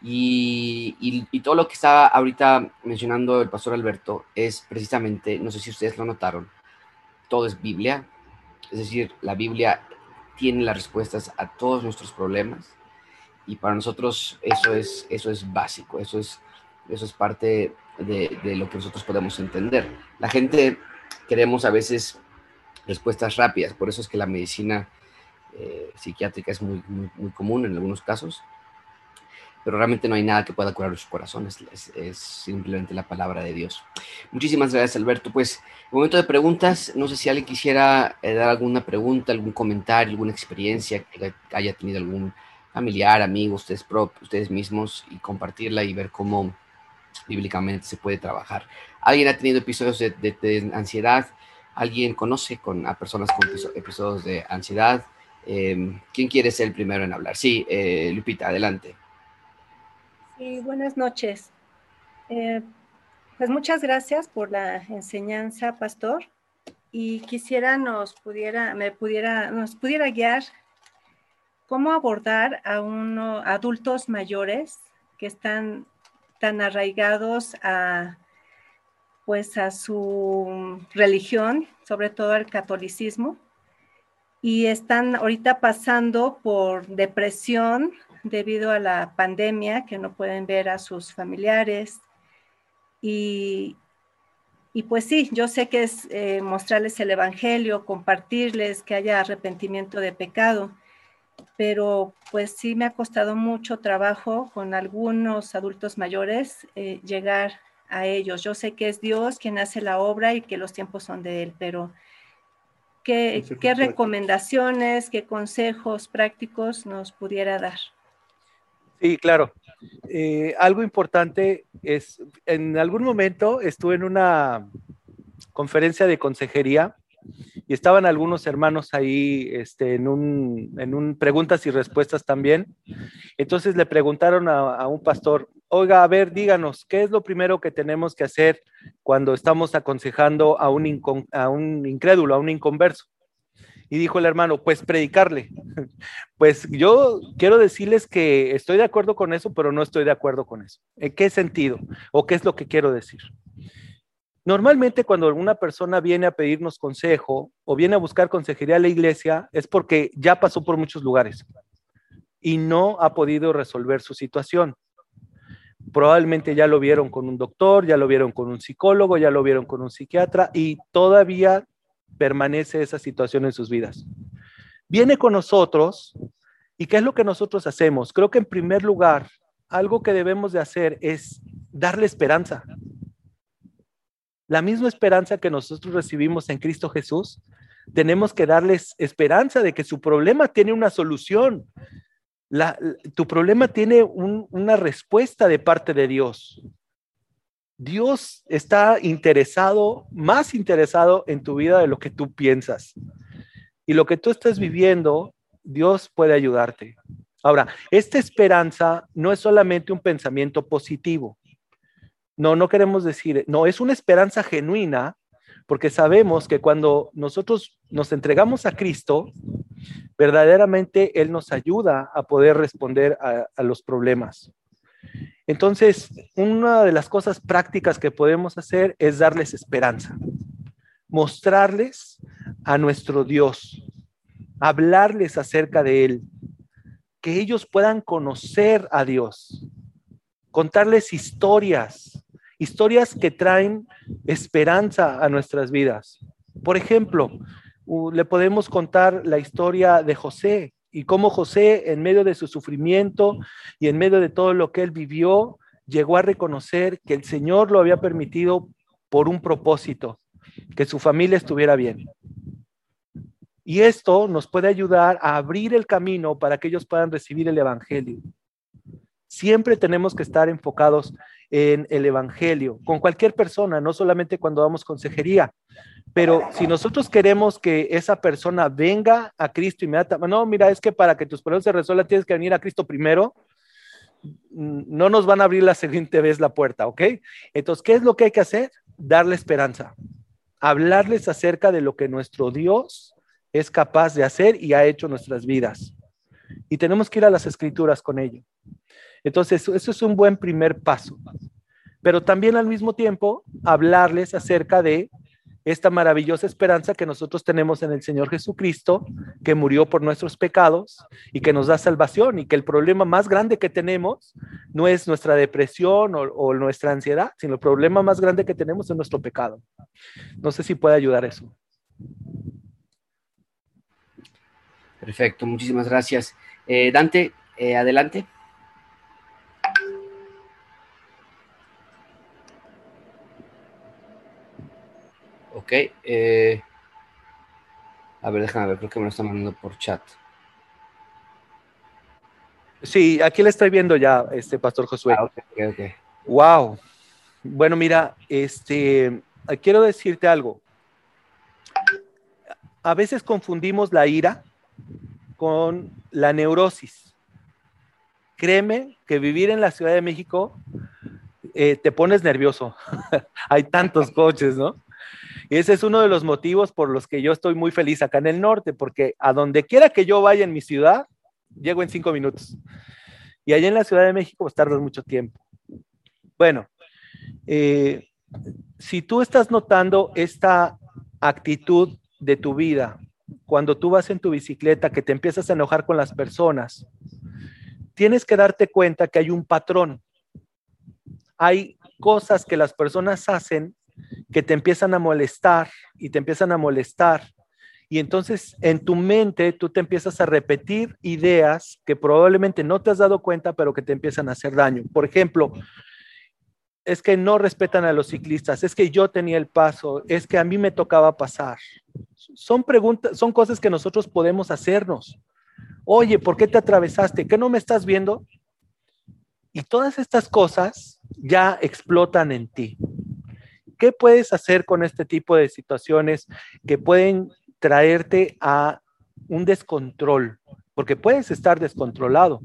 Y, todo lo que está ahorita mencionando el pastor Alberto es precisamente, no sé si ustedes lo notaron, todo es Biblia, es decir, la Biblia tiene las respuestas a todos nuestros problemas y para nosotros eso es, eso es básico, eso es, eso es parte de, lo que nosotros podemos entender. La gente queremos a veces respuestas rápidas, por eso es que la medicina eh, psiquiátrica es muy, muy común en algunos casos pero realmente no hay nada que pueda curar los corazones, es, simplemente la palabra de Dios. Muchísimas gracias, Alberto. Pues, momento de preguntas, no sé si alguien quisiera eh, dar alguna pregunta, algún comentario, alguna experiencia que haya tenido algún familiar, amigo, ustedes, ustedes mismos, y compartirla y ver cómo bíblicamente se puede trabajar. ¿Alguien ha tenido episodios de, ansiedad? ¿Alguien conoce con, a personas con episodios de ansiedad? Em, ¿Quién quiere ser el primero en hablar? Sí, eh, Lupita, adelante buenas noches. Eh, pues muchas gracias por la enseñanza, pastor. Y quisiera nos pudiera, me pudiera, nos pudiera guiar cómo abordar a unos adultos mayores que están tan arraigados a pues a su religión, sobre todo al catolicismo, y están ahorita pasando por depresión, debido a la pandemia, que no pueden ver a sus familiares. Y, y pues sí, yo sé que es eh, mostrarles el Evangelio, compartirles que haya arrepentimiento de pecado, pero pues sí me ha costado mucho trabajo con algunos adultos mayores eh, llegar a ellos. Yo sé que es Dios quien hace la obra y que los tiempos son de Él, pero ¿qué, ¿qué recomendaciones, qué consejos prácticos nos pudiera dar? Sí, claro. Eh, algo importante es, en algún momento estuve en una conferencia de consejería y estaban algunos hermanos ahí este, en, un, en un preguntas y respuestas también. Entonces le preguntaron a, a un pastor, oiga, a ver, díganos, ¿qué es lo primero que tenemos que hacer cuando estamos aconsejando a un, a un incrédulo, a un inconverso? Y dijo el hermano, pues predicarle. *laughs* Pues yo quiero decirles que estoy de acuerdo con eso, pero no estoy de acuerdo con eso. ¿En qué sentido? ¿O qué es lo que quiero decir? Normalmente cuando alguna persona viene a pedirnos consejo o viene a buscar consejería a la iglesia es porque ya pasó por muchos lugares y no ha podido resolver su situación. Probablemente ya lo vieron con un doctor, ya lo vieron con un psicólogo, ya lo vieron con un psiquiatra y todavía permanece esa situación en sus vidas. Viene con nosotros y ¿qué es lo que nosotros hacemos? Creo que en primer lugar, algo que debemos de hacer es darle esperanza. La misma esperanza que nosotros recibimos en Cristo Jesús, tenemos que darles esperanza de que su problema tiene una solución. tu problema tiene una respuesta de parte de Dios. Dios está interesado, más interesado en tu vida de lo que tú piensas. Y lo que tú estás viviendo, Dios puede ayudarte. Ahora, esta esperanza no es solamente un pensamiento positivo. No, no queremos decir, no, es una esperanza genuina, porque sabemos que cuando nosotros nos entregamos a Cristo, verdaderamente Él nos ayuda a poder responder a, a los problemas. Entonces, una de las cosas prácticas que podemos hacer es darles esperanza, mostrarles a nuestro Dios, hablarles acerca de Él, que ellos puedan conocer a Dios, contarles historias, historias que traen esperanza a nuestras vidas. Por ejemplo, le podemos contar la historia de José y cómo José, en medio de su sufrimiento y en medio de todo lo que él vivió, llegó a reconocer que el Señor lo había permitido por un propósito, que su familia estuviera bien. Y esto nos puede ayudar a abrir el camino para que ellos puedan recibir el Evangelio. Siempre tenemos que estar enfocados en el Evangelio, con cualquier persona, no solamente cuando damos consejería, pero si nosotros queremos que esa persona venga a Cristo inmediatamente, no, mira, es que para que tus problemas se resuelvan tienes que venir a Cristo primero, no nos van a abrir la *laughs* siguiente vez la puerta, ¿ok? Entonces, ¿qué es lo que hay que hacer? Darle esperanza, hablarles acerca de lo que nuestro Dios es capaz de hacer y ha hecho nuestras vidas. Y tenemos que ir a las escrituras con ello. Entonces, eso es un buen primer paso. Pero también al mismo tiempo, hablarles acerca de esta maravillosa esperanza que nosotros tenemos en el Señor Jesucristo, que murió por nuestros pecados y que nos da salvación y que el problema más grande que tenemos no es nuestra depresión o, nuestra ansiedad, sino el problema más grande que tenemos es nuestro pecado. No sé si puede ayudar eso. Perfecto, muchísimas gracias. Eh, Dante, eh, adelante. Ok. Eh, a ver, déjame ver, creo que me lo está mandando por chat. Sí, aquí le estoy viendo ya, este Pastor Josué. Ah, okay, okay. Wow. Bueno, mira, este, quiero decirte algo. A veces confundimos la ira con la neurosis. Créeme que vivir en la Ciudad de México eh, te pones nervioso. *laughs* Hay tantos coches, ¿no? Ese es uno de los motivos por los que yo estoy muy feliz acá en el norte, porque a donde quiera que yo vaya en mi ciudad, llego en cinco minutos. Y allá en la Ciudad de México, pues tardas mucho tiempo. Bueno, eh, si tú estás notando esta actitud de tu vida, cuando tú vas en tu bicicleta, que te empiezas a enojar con las personas, tienes que darte cuenta que hay un patrón. Hay cosas que las personas hacen que te empiezan a molestar y te empiezan a molestar. Y entonces en tu mente tú te empiezas a repetir ideas que probablemente no te has dado cuenta, pero que te empiezan a hacer daño. Por ejemplo, es que no respetan a los ciclistas, es que yo tenía el paso, es que a mí me tocaba pasar. Son preguntas, son cosas que nosotros podemos hacernos. Oye, ¿por qué te atravesaste? ¿Qué no me estás viendo? Y todas estas cosas ya explotan en ti. ¿Qué puedes hacer con este tipo de situaciones que pueden traerte a un descontrol? Porque puedes estar descontrolado.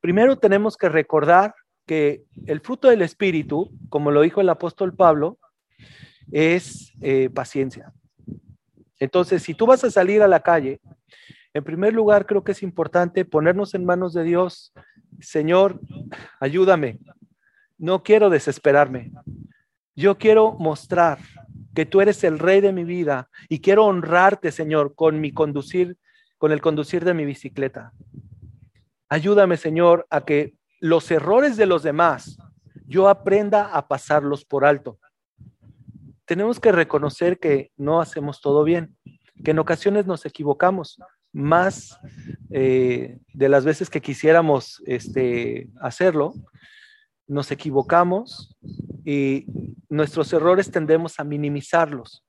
Primero tenemos que recordar que el fruto del Espíritu, como lo dijo el apóstol Pablo, es eh, paciencia. Entonces, si tú vas a salir a la calle, en primer lugar creo que es importante ponernos en manos de Dios. Señor, ayúdame. No quiero desesperarme. Yo quiero mostrar que tú eres el rey de mi vida y quiero honrarte, Señor, con mi conducir, con el conducir de mi bicicleta. Ayúdame, Señor, a que los errores de los demás yo aprenda a pasarlos por alto. Tenemos que reconocer que no hacemos todo bien, que en ocasiones nos equivocamos más eh, de las veces que quisiéramos este, hacerlo, nos equivocamos y nuestros errores tendemos a minimizarlos,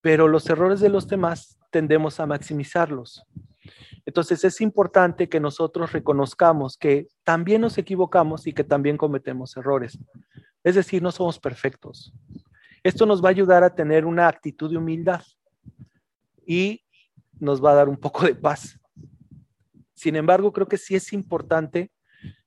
pero los errores de los demás tendemos a maximizarlos. Entonces es importante que nosotros reconozcamos que también nos equivocamos y que también cometemos errores. Es decir, no somos perfectos. Esto nos va a ayudar a tener una actitud de humildad y nos va a dar un poco de paz. Sin embargo, creo que sí es importante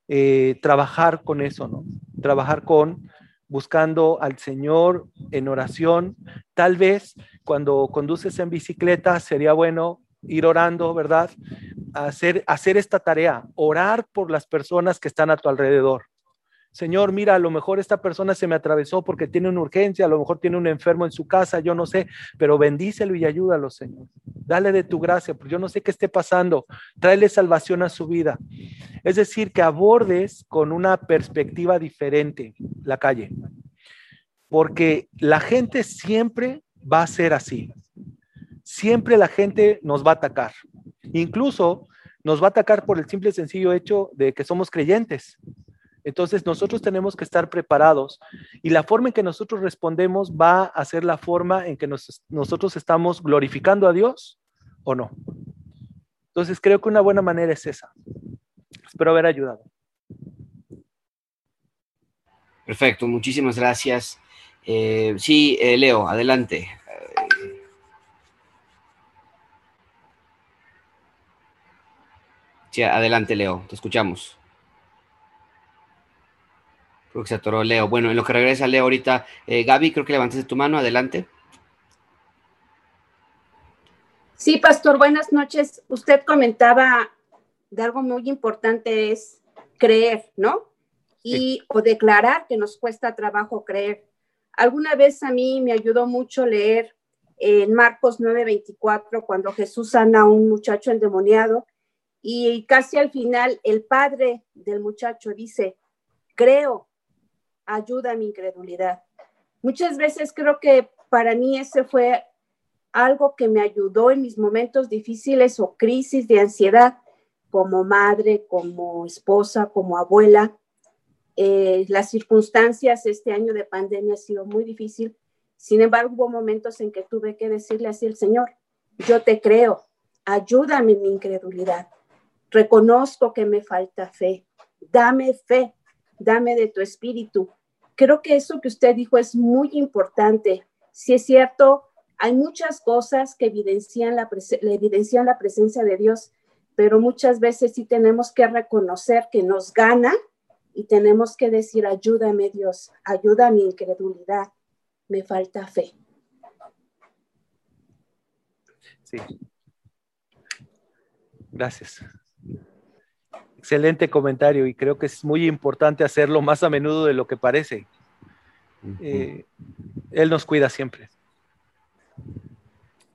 eh, trabajar con eso, ¿no? Trabajar con buscando al Señor en oración. Tal vez cuando conduces en bicicleta sería bueno ir orando, ¿verdad? Hacer, hacer esta tarea, orar por las personas que están a tu alrededor. Señor, mira, a lo mejor esta persona se me atravesó porque tiene una urgencia, a lo mejor tiene un enfermo en su casa, yo no sé, pero bendícelo y ayúdalo, Señor. Dale de tu gracia, porque yo no sé qué esté pasando. Tráele salvación a su vida. Es decir, que abordes con una perspectiva diferente la calle, porque la gente siempre va a ser así. Siempre la gente nos va a atacar. Incluso nos va a atacar por el simple y sencillo hecho de que somos creyentes. Entonces nosotros tenemos que estar preparados y la forma en que nosotros respondemos va a ser la forma en que nosotros estamos glorificando a Dios o no. Entonces creo que una buena manera es esa. Espero haber ayudado. Perfecto, muchísimas gracias. Eh, sí, eh, Leo, adelante. Sí, adelante, Leo, te escuchamos. Creo que se atoró Leo. Bueno, en lo que regresa Leo ahorita, eh, Gaby, creo que levantaste tu mano, adelante. Sí, pastor, buenas noches. Usted comentaba de algo muy importante es creer, ¿no? Y o declarar que nos cuesta trabajo creer. Alguna vez a mí me ayudó mucho leer en Marcos 9:24 cuando Jesús sana a un muchacho endemoniado y casi al final el padre del muchacho dice, creo, ayuda a mi incredulidad. Muchas veces creo que para mí ese fue algo que me ayudó en mis momentos difíciles o crisis de ansiedad como madre, como esposa, como abuela. Eh, las circunstancias este año de pandemia ha sido muy difícil. Sin embargo, hubo momentos en que tuve que decirle así al Señor, yo te creo, ayúdame en mi incredulidad. Reconozco que me falta fe. Dame fe dame de tu espíritu. Creo que eso que usted dijo es muy importante. Si es cierto, hay muchas cosas que evidencian la, evidencian la presencia de Dios, pero muchas veces sí tenemos que reconocer que nos gana y tenemos que decir, ayúdame Dios, ayuda a mi incredulidad, me falta fe. Sí. Gracias. Excelente comentario y creo que es muy importante hacerlo más a menudo de lo que parece. Eh, él nos cuida siempre.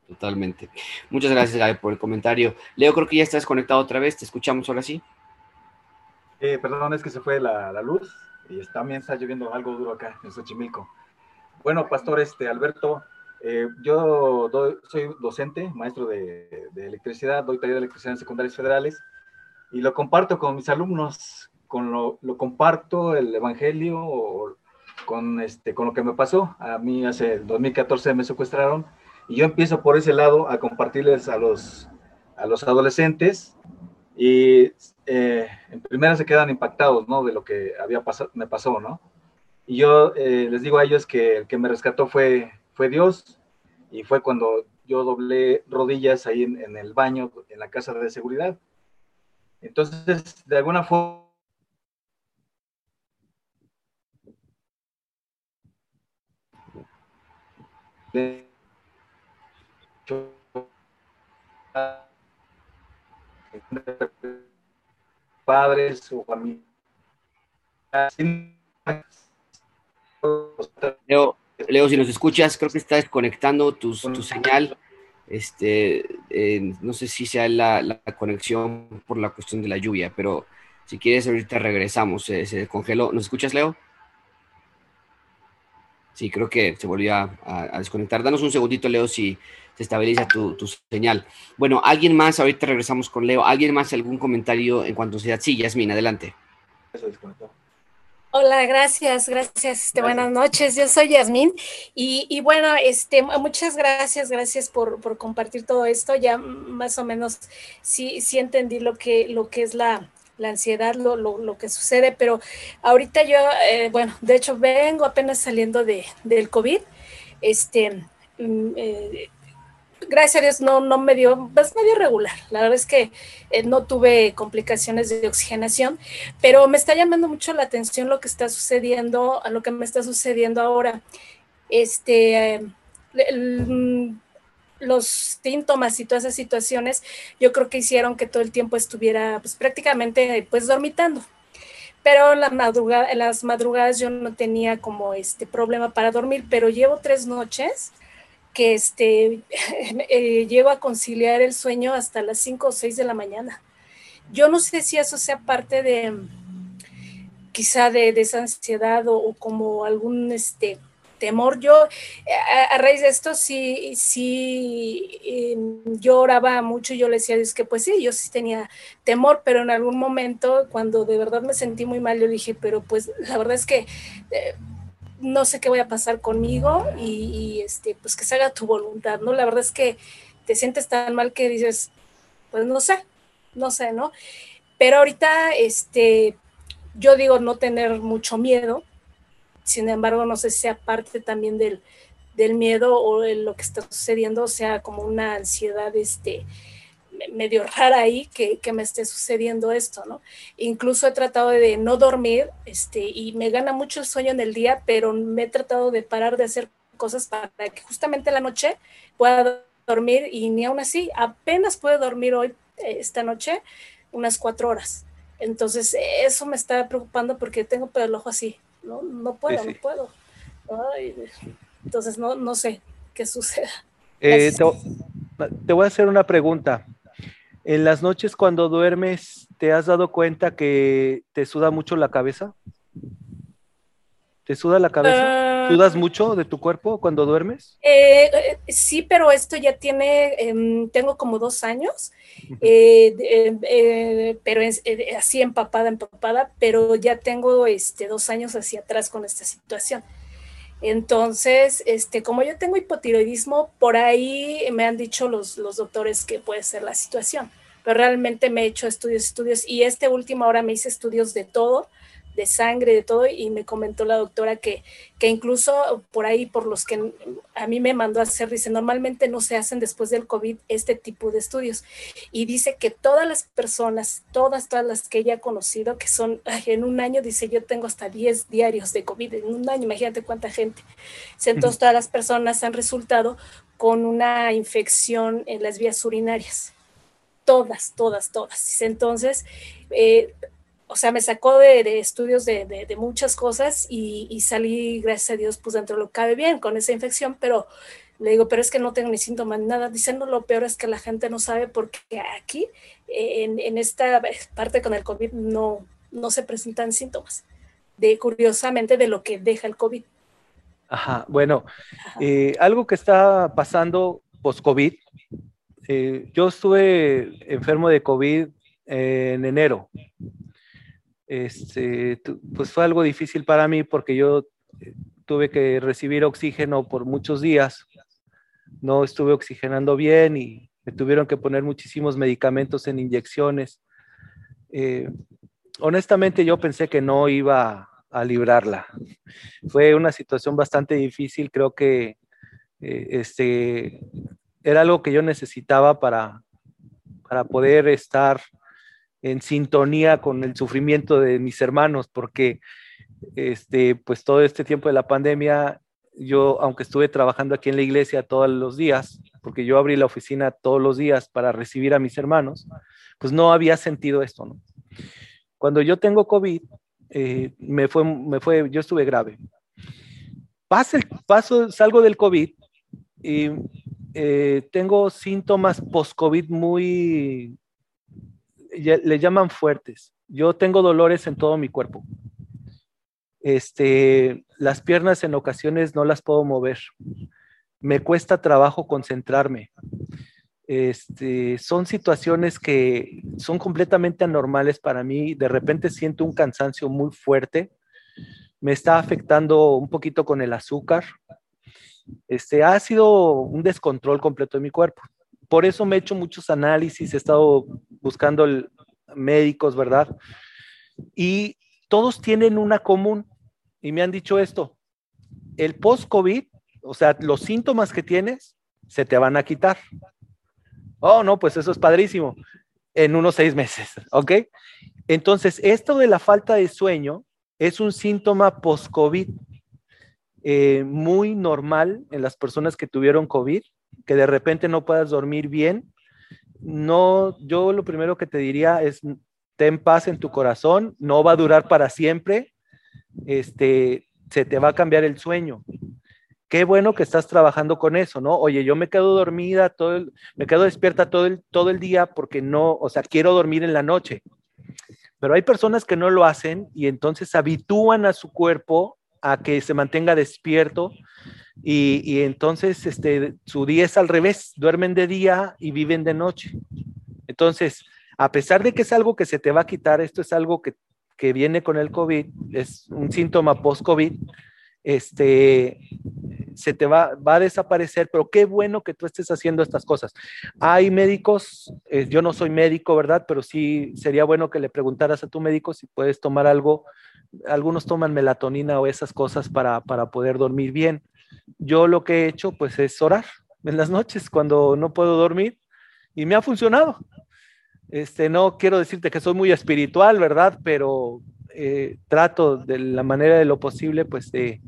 Totalmente. Muchas gracias, Gaby, por el comentario. Leo, creo que ya estás conectado otra vez. ¿Te escuchamos ahora sí? Eh, perdón, es que se fue la, luz y también está lloviendo algo duro acá en Xochimilco. Bueno, Pastor este, Alberto, eh, yo soy docente, maestro de, de, electricidad, doy taller de electricidad en secundarias federales y lo comparto con mis alumnos, con lo, lo comparto el Evangelio con, este, con lo que me pasó. A mí hace 2014 me secuestraron y yo empiezo por ese lado a compartirles a los, a los adolescentes y eh, en primera se quedan impactados, ¿no? De lo que había pasado, me pasó, ¿no? Y yo eh, les digo a ellos que el que me rescató fue, fue Dios y fue cuando yo doblé rodillas ahí en, en el baño, en la casa de seguridad. Entonces, de alguna forma... padres o familia. Leo, Leo, si nos escuchas, creo que está desconectando tu, tu señal. Este, eh, no sé si sea la, la, conexión por la cuestión de la lluvia, pero si quieres ahorita regresamos. Se, se congeló. ¿Nos escuchas, Leo? Sí, creo que se volvió a, desconectar. Danos un segundito, Leo, si se estabiliza tu, tu, señal. Bueno, ¿alguien más? Ahorita regresamos con Leo. ¿Alguien más? ¿Algún comentario en cuanto a ciudad? Sí, Yasmin, adelante. Hola, gracias, gracias, este, buenas noches, yo soy Yasmín y, y, bueno, este, muchas gracias, gracias por, por, compartir todo esto, ya más o menos sí, sí entendí lo que, lo que es la, la ansiedad, lo, lo, lo, que sucede, pero ahorita yo, eh, bueno, de hecho vengo apenas saliendo de, del COVID, este, eh, gracias a Dios no, no me dio, pues medio regular. La verdad es que eh, no tuve complicaciones de oxigenación, pero me está llamando mucho la atención lo que está sucediendo, a lo que me está sucediendo ahora. Este, eh, el, los síntomas y todas esas situaciones, yo creo que hicieron que todo el tiempo estuviera pues, prácticamente pues dormitando. Pero la madrugada, en las madrugadas yo no tenía como este problema para dormir, pero llevo tres noches que este, *laughs* eh, llego a conciliar el sueño hasta las 5 o 6 de la mañana. Yo no sé si eso sea parte de quizá de, de esa ansiedad o, como algún este, temor. Yo a, raíz de esto sí, sí eh, yo oraba mucho yo le decía a que pues sí, yo sí tenía temor, pero en algún momento cuando de verdad me sentí muy mal, yo dije, pero pues la verdad es que... Eh, no sé qué voy a pasar conmigo y, este, pues que se haga tu voluntad, ¿no? La verdad es que te sientes tan mal que dices, pues no sé, no sé, ¿no? Pero ahorita, este, yo digo no tener mucho miedo, sin embargo, no sé si sea parte también del, del miedo o de lo que está sucediendo, sea, como una ansiedad, este, medio rara ahí que, que, me esté sucediendo esto, ¿no? Incluso he tratado de no dormir, este, y me gana mucho el sueño en el día, pero me he tratado de parar de hacer cosas para que justamente en la noche pueda dormir y ni aún así, apenas puedo dormir hoy, esta noche, unas cuatro horas. Entonces, eso me está preocupando porque tengo el ojo así, no, no puedo, sí, sí. no puedo. Ay, entonces, no, no sé qué suceda. Eh, te, te voy a hacer una pregunta. En las noches cuando duermes, ¿te has dado cuenta que te suda mucho la cabeza? ¿Te suda la cabeza? Uh, ¿Sudas mucho de tu cuerpo cuando duermes? Eh, sí, pero esto ya tiene, eh, tengo como dos años, eh, eh, pero es, eh, así empapada, empapada, pero ya tengo este, dos años hacia atrás con esta situación. Entonces, este, como yo tengo hipotiroidismo, por ahí me han dicho los, los doctores que puede ser la situación, pero realmente me he hecho estudios, estudios, y este último ahora me hice estudios de todo, de sangre, de todo, y me comentó la doctora que, que incluso por ahí, por los que a mí me mandó a hacer, dice, normalmente no se hacen después del COVID este tipo de estudios. Y dice que todas las personas, todas, todas las que ella ha conocido, que son ay, en un año, dice, yo tengo hasta 10 diarios de COVID, en un año, imagínate cuánta gente. Entonces, todas las personas han resultado con una infección en las vías urinarias. Todas, todas, todas. Entonces, eh, o sea, me sacó de, de estudios de, de, de, muchas cosas y, y, salí, gracias a Dios, pues dentro de lo que cabe bien con esa infección, pero le digo, pero es que no tengo ni síntomas, nada. Diciendo lo peor es que la gente no sabe porque aquí, en, en esta parte con el COVID, no, no se presentan síntomas, de curiosamente de lo que deja el COVID. Ajá, bueno, Ajá. Eh, algo que está pasando post-COVID, eh, yo estuve enfermo de COVID en enero este, pues fue algo difícil para mí porque yo eh, tuve que recibir oxígeno por muchos días. No estuve oxigenando bien y me tuvieron que poner muchísimos medicamentos en inyecciones. Eh, honestamente yo pensé que no iba a librarla. Fue una situación bastante difícil, creo que eh, este, era algo que yo necesitaba para, para poder estar en sintonía con el sufrimiento de mis hermanos, porque este, pues todo este tiempo de la pandemia, yo, aunque estuve trabajando aquí en la iglesia todos los días, porque yo abrí la oficina todos los días para recibir a mis hermanos, pues no había sentido esto, ¿no? Cuando yo tengo COVID, eh, me, fue, me fue, yo estuve grave. Paso, paso, salgo del COVID y eh, tengo síntomas post-COVID muy, le llaman fuertes. Yo tengo dolores en todo mi cuerpo. Este, las piernas en ocasiones no las puedo mover. Me cuesta trabajo concentrarme. Este, son situaciones que son completamente anormales para mí. De repente siento un cansancio muy fuerte. Me está afectando un poquito con el azúcar. Este, ha sido un descontrol completo de mi cuerpo. Por eso me he hecho muchos análisis, he estado buscando médicos, ¿verdad? Y todos tienen una común y me han dicho esto. El post-COVID, o sea, los síntomas que tienes, se te van a quitar. Oh, no, pues eso es padrísimo. En unos seis meses, *laughs* ¿ok? Entonces, esto de la falta de sueño es un síntoma post-COVID eh, muy normal en las personas que tuvieron COVID, que de repente no puedas dormir bien. No, yo lo primero que te diría es, ten paz en tu corazón, no va a durar para siempre, este, se te va a cambiar el sueño qué bueno que estás trabajando con eso, ¿no? Oye, yo me quedo dormida, todo me quedo despierta todo el, todo el día porque no, o sea, quiero dormir en la noche. Pero hay personas que no lo hacen y entonces habitúan a su cuerpo a que se mantenga despierto y, entonces este, su día es al revés, duermen de día y viven de noche. Entonces, a pesar de que es algo que se te va a quitar, esto es algo que, que viene con el COVID, es un síntoma post-COVID, este, se te va, va, a desaparecer, pero qué bueno que tú estés haciendo estas cosas. Hay médicos, eh, yo no soy médico, ¿verdad? Pero sí sería bueno que le preguntaras a tu médico si puedes tomar algo. Algunos toman melatonina o esas cosas para, para poder dormir bien. Yo lo que he hecho, pues, es orar en las noches cuando no puedo dormir y me ha funcionado. Este, no quiero decirte que soy muy espiritual, ¿verdad? Pero eh, trato de la manera de lo posible, pues, de,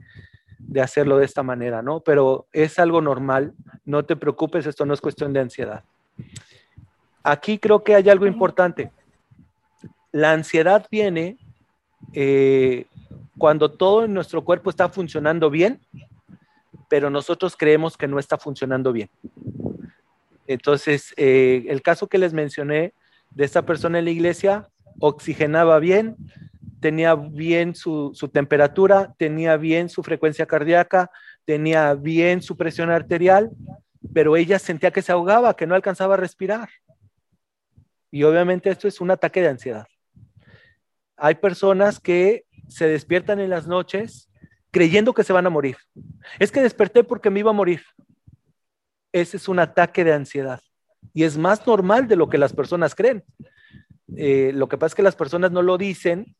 de hacerlo de esta manera, ¿no? Pero es algo normal, no te preocupes, esto no es cuestión de ansiedad. Aquí creo que hay algo importante. La ansiedad viene eh, cuando todo en nuestro cuerpo está funcionando bien, pero nosotros creemos que no está funcionando bien. Entonces, eh, el caso que les mencioné de esta persona en la iglesia, oxigenaba bien, tenía bien su, temperatura, tenía bien su frecuencia cardíaca, tenía bien su presión arterial, pero ella sentía que se ahogaba, que no alcanzaba a respirar. Y obviamente esto es un ataque de ansiedad. Hay personas que se despiertan en las noches creyendo que se van a morir. Es que desperté porque me iba a morir. Ese es un ataque de ansiedad. Y es más normal de lo que las personas creen. Eh, lo que pasa es que las personas no lo dicen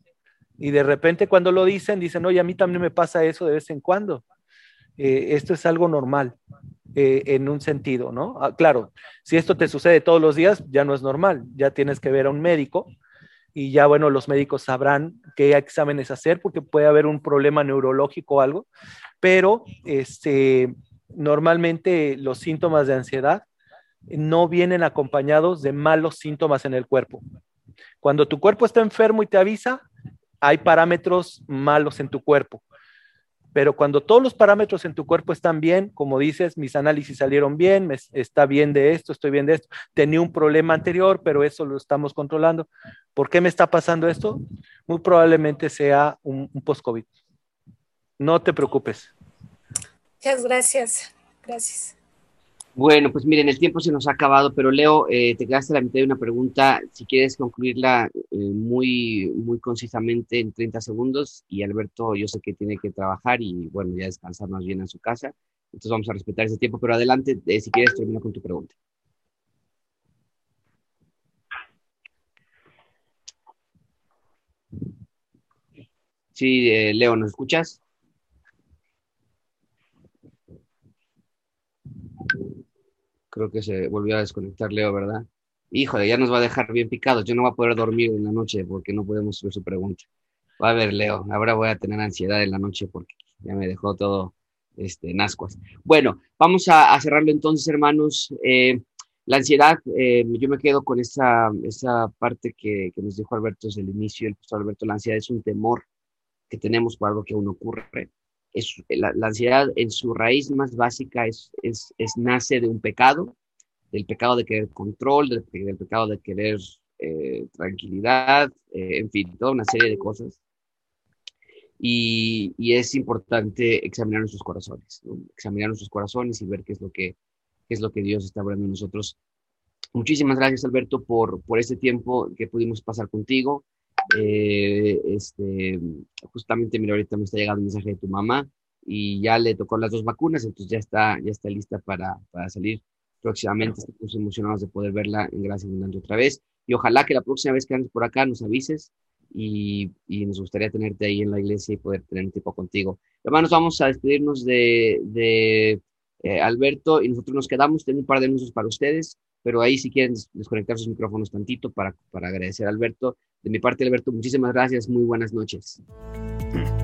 y de repente cuando lo dicen, dicen, oye, a mí también me pasa eso de vez en cuando. Eh, esto es algo normal eh, en un sentido, ¿no? Ah, claro, si esto te sucede todos los días, ya no es normal, ya tienes que ver a un médico y ya, bueno, los médicos sabrán qué exámenes hacer porque puede haber un problema neurológico o algo, pero este, normalmente los síntomas de ansiedad no vienen acompañados de malos síntomas en el cuerpo. Cuando tu cuerpo está enfermo y te avisa, hay parámetros malos en tu cuerpo. Pero cuando todos los parámetros en tu cuerpo están bien, como dices, mis análisis salieron bien, me, está bien de esto, estoy bien de esto, tenía un problema anterior, pero eso lo estamos controlando. ¿Por qué me está pasando esto? Muy probablemente sea un, un post-COVID. No te preocupes. Muchas gracias. Gracias. Bueno, pues miren, el tiempo se nos ha acabado, pero Leo, eh, te quedaste la mitad de una pregunta. Si quieres concluirla eh, muy, muy concisamente en 30 segundos, y Alberto, yo sé que tiene que trabajar y bueno, ya descansar más bien en su casa, entonces vamos a respetar ese tiempo, pero adelante, eh, si quieres, termina con tu pregunta. Sí, Leo, ¿nos escuchas? Creo que se volvió a desconectar Leo, ¿verdad? Híjole, ya nos va a dejar bien picados. Yo no voy a poder dormir en la noche porque no podemos subir su pregunta. Va a ver, Leo, ahora voy a tener ansiedad en la noche porque ya me dejó todo este, en ascuas. Bueno, vamos a, cerrarlo entonces, hermanos. Eh, la ansiedad, eh, yo me quedo con esa, esa parte que, nos dijo Alberto desde el inicio, el pastor Alberto, la ansiedad es un temor que tenemos por algo que aún ocurre. Es, la, ansiedad en su raíz más básica es, es, nace de un pecado, del pecado de querer control, del, pecado de querer eh, tranquilidad, en fin, toda una serie de cosas y, es importante examinar nuestros corazones, examinar nuestros corazones y ver qué es lo que, es lo que Dios está hablando en nosotros. Muchísimas gracias, Alberto, por, por este tiempo que pudimos pasar contigo. Eh, este, justamente, mira, ahorita me está llegando un mensaje de tu mamá y ya le tocó las dos vacunas, entonces ya está, ya está lista para, para salir próximamente. Estamos emocionados de poder verla en Gracias Abundante otra vez. Y ojalá que la próxima vez que andes por acá nos avises y, nos gustaría tenerte ahí en la iglesia y poder tener un tiempo contigo. Hermanos, vamos a despedirnos de, de eh, Alberto y nosotros nos quedamos, tengo un par de minutos para ustedes, pero ahí si quieren desconectar sus micrófonos tantito para, para agradecer a Alberto. De mi parte, Alberto, muchísimas gracias, muy buenas noches. *laughs*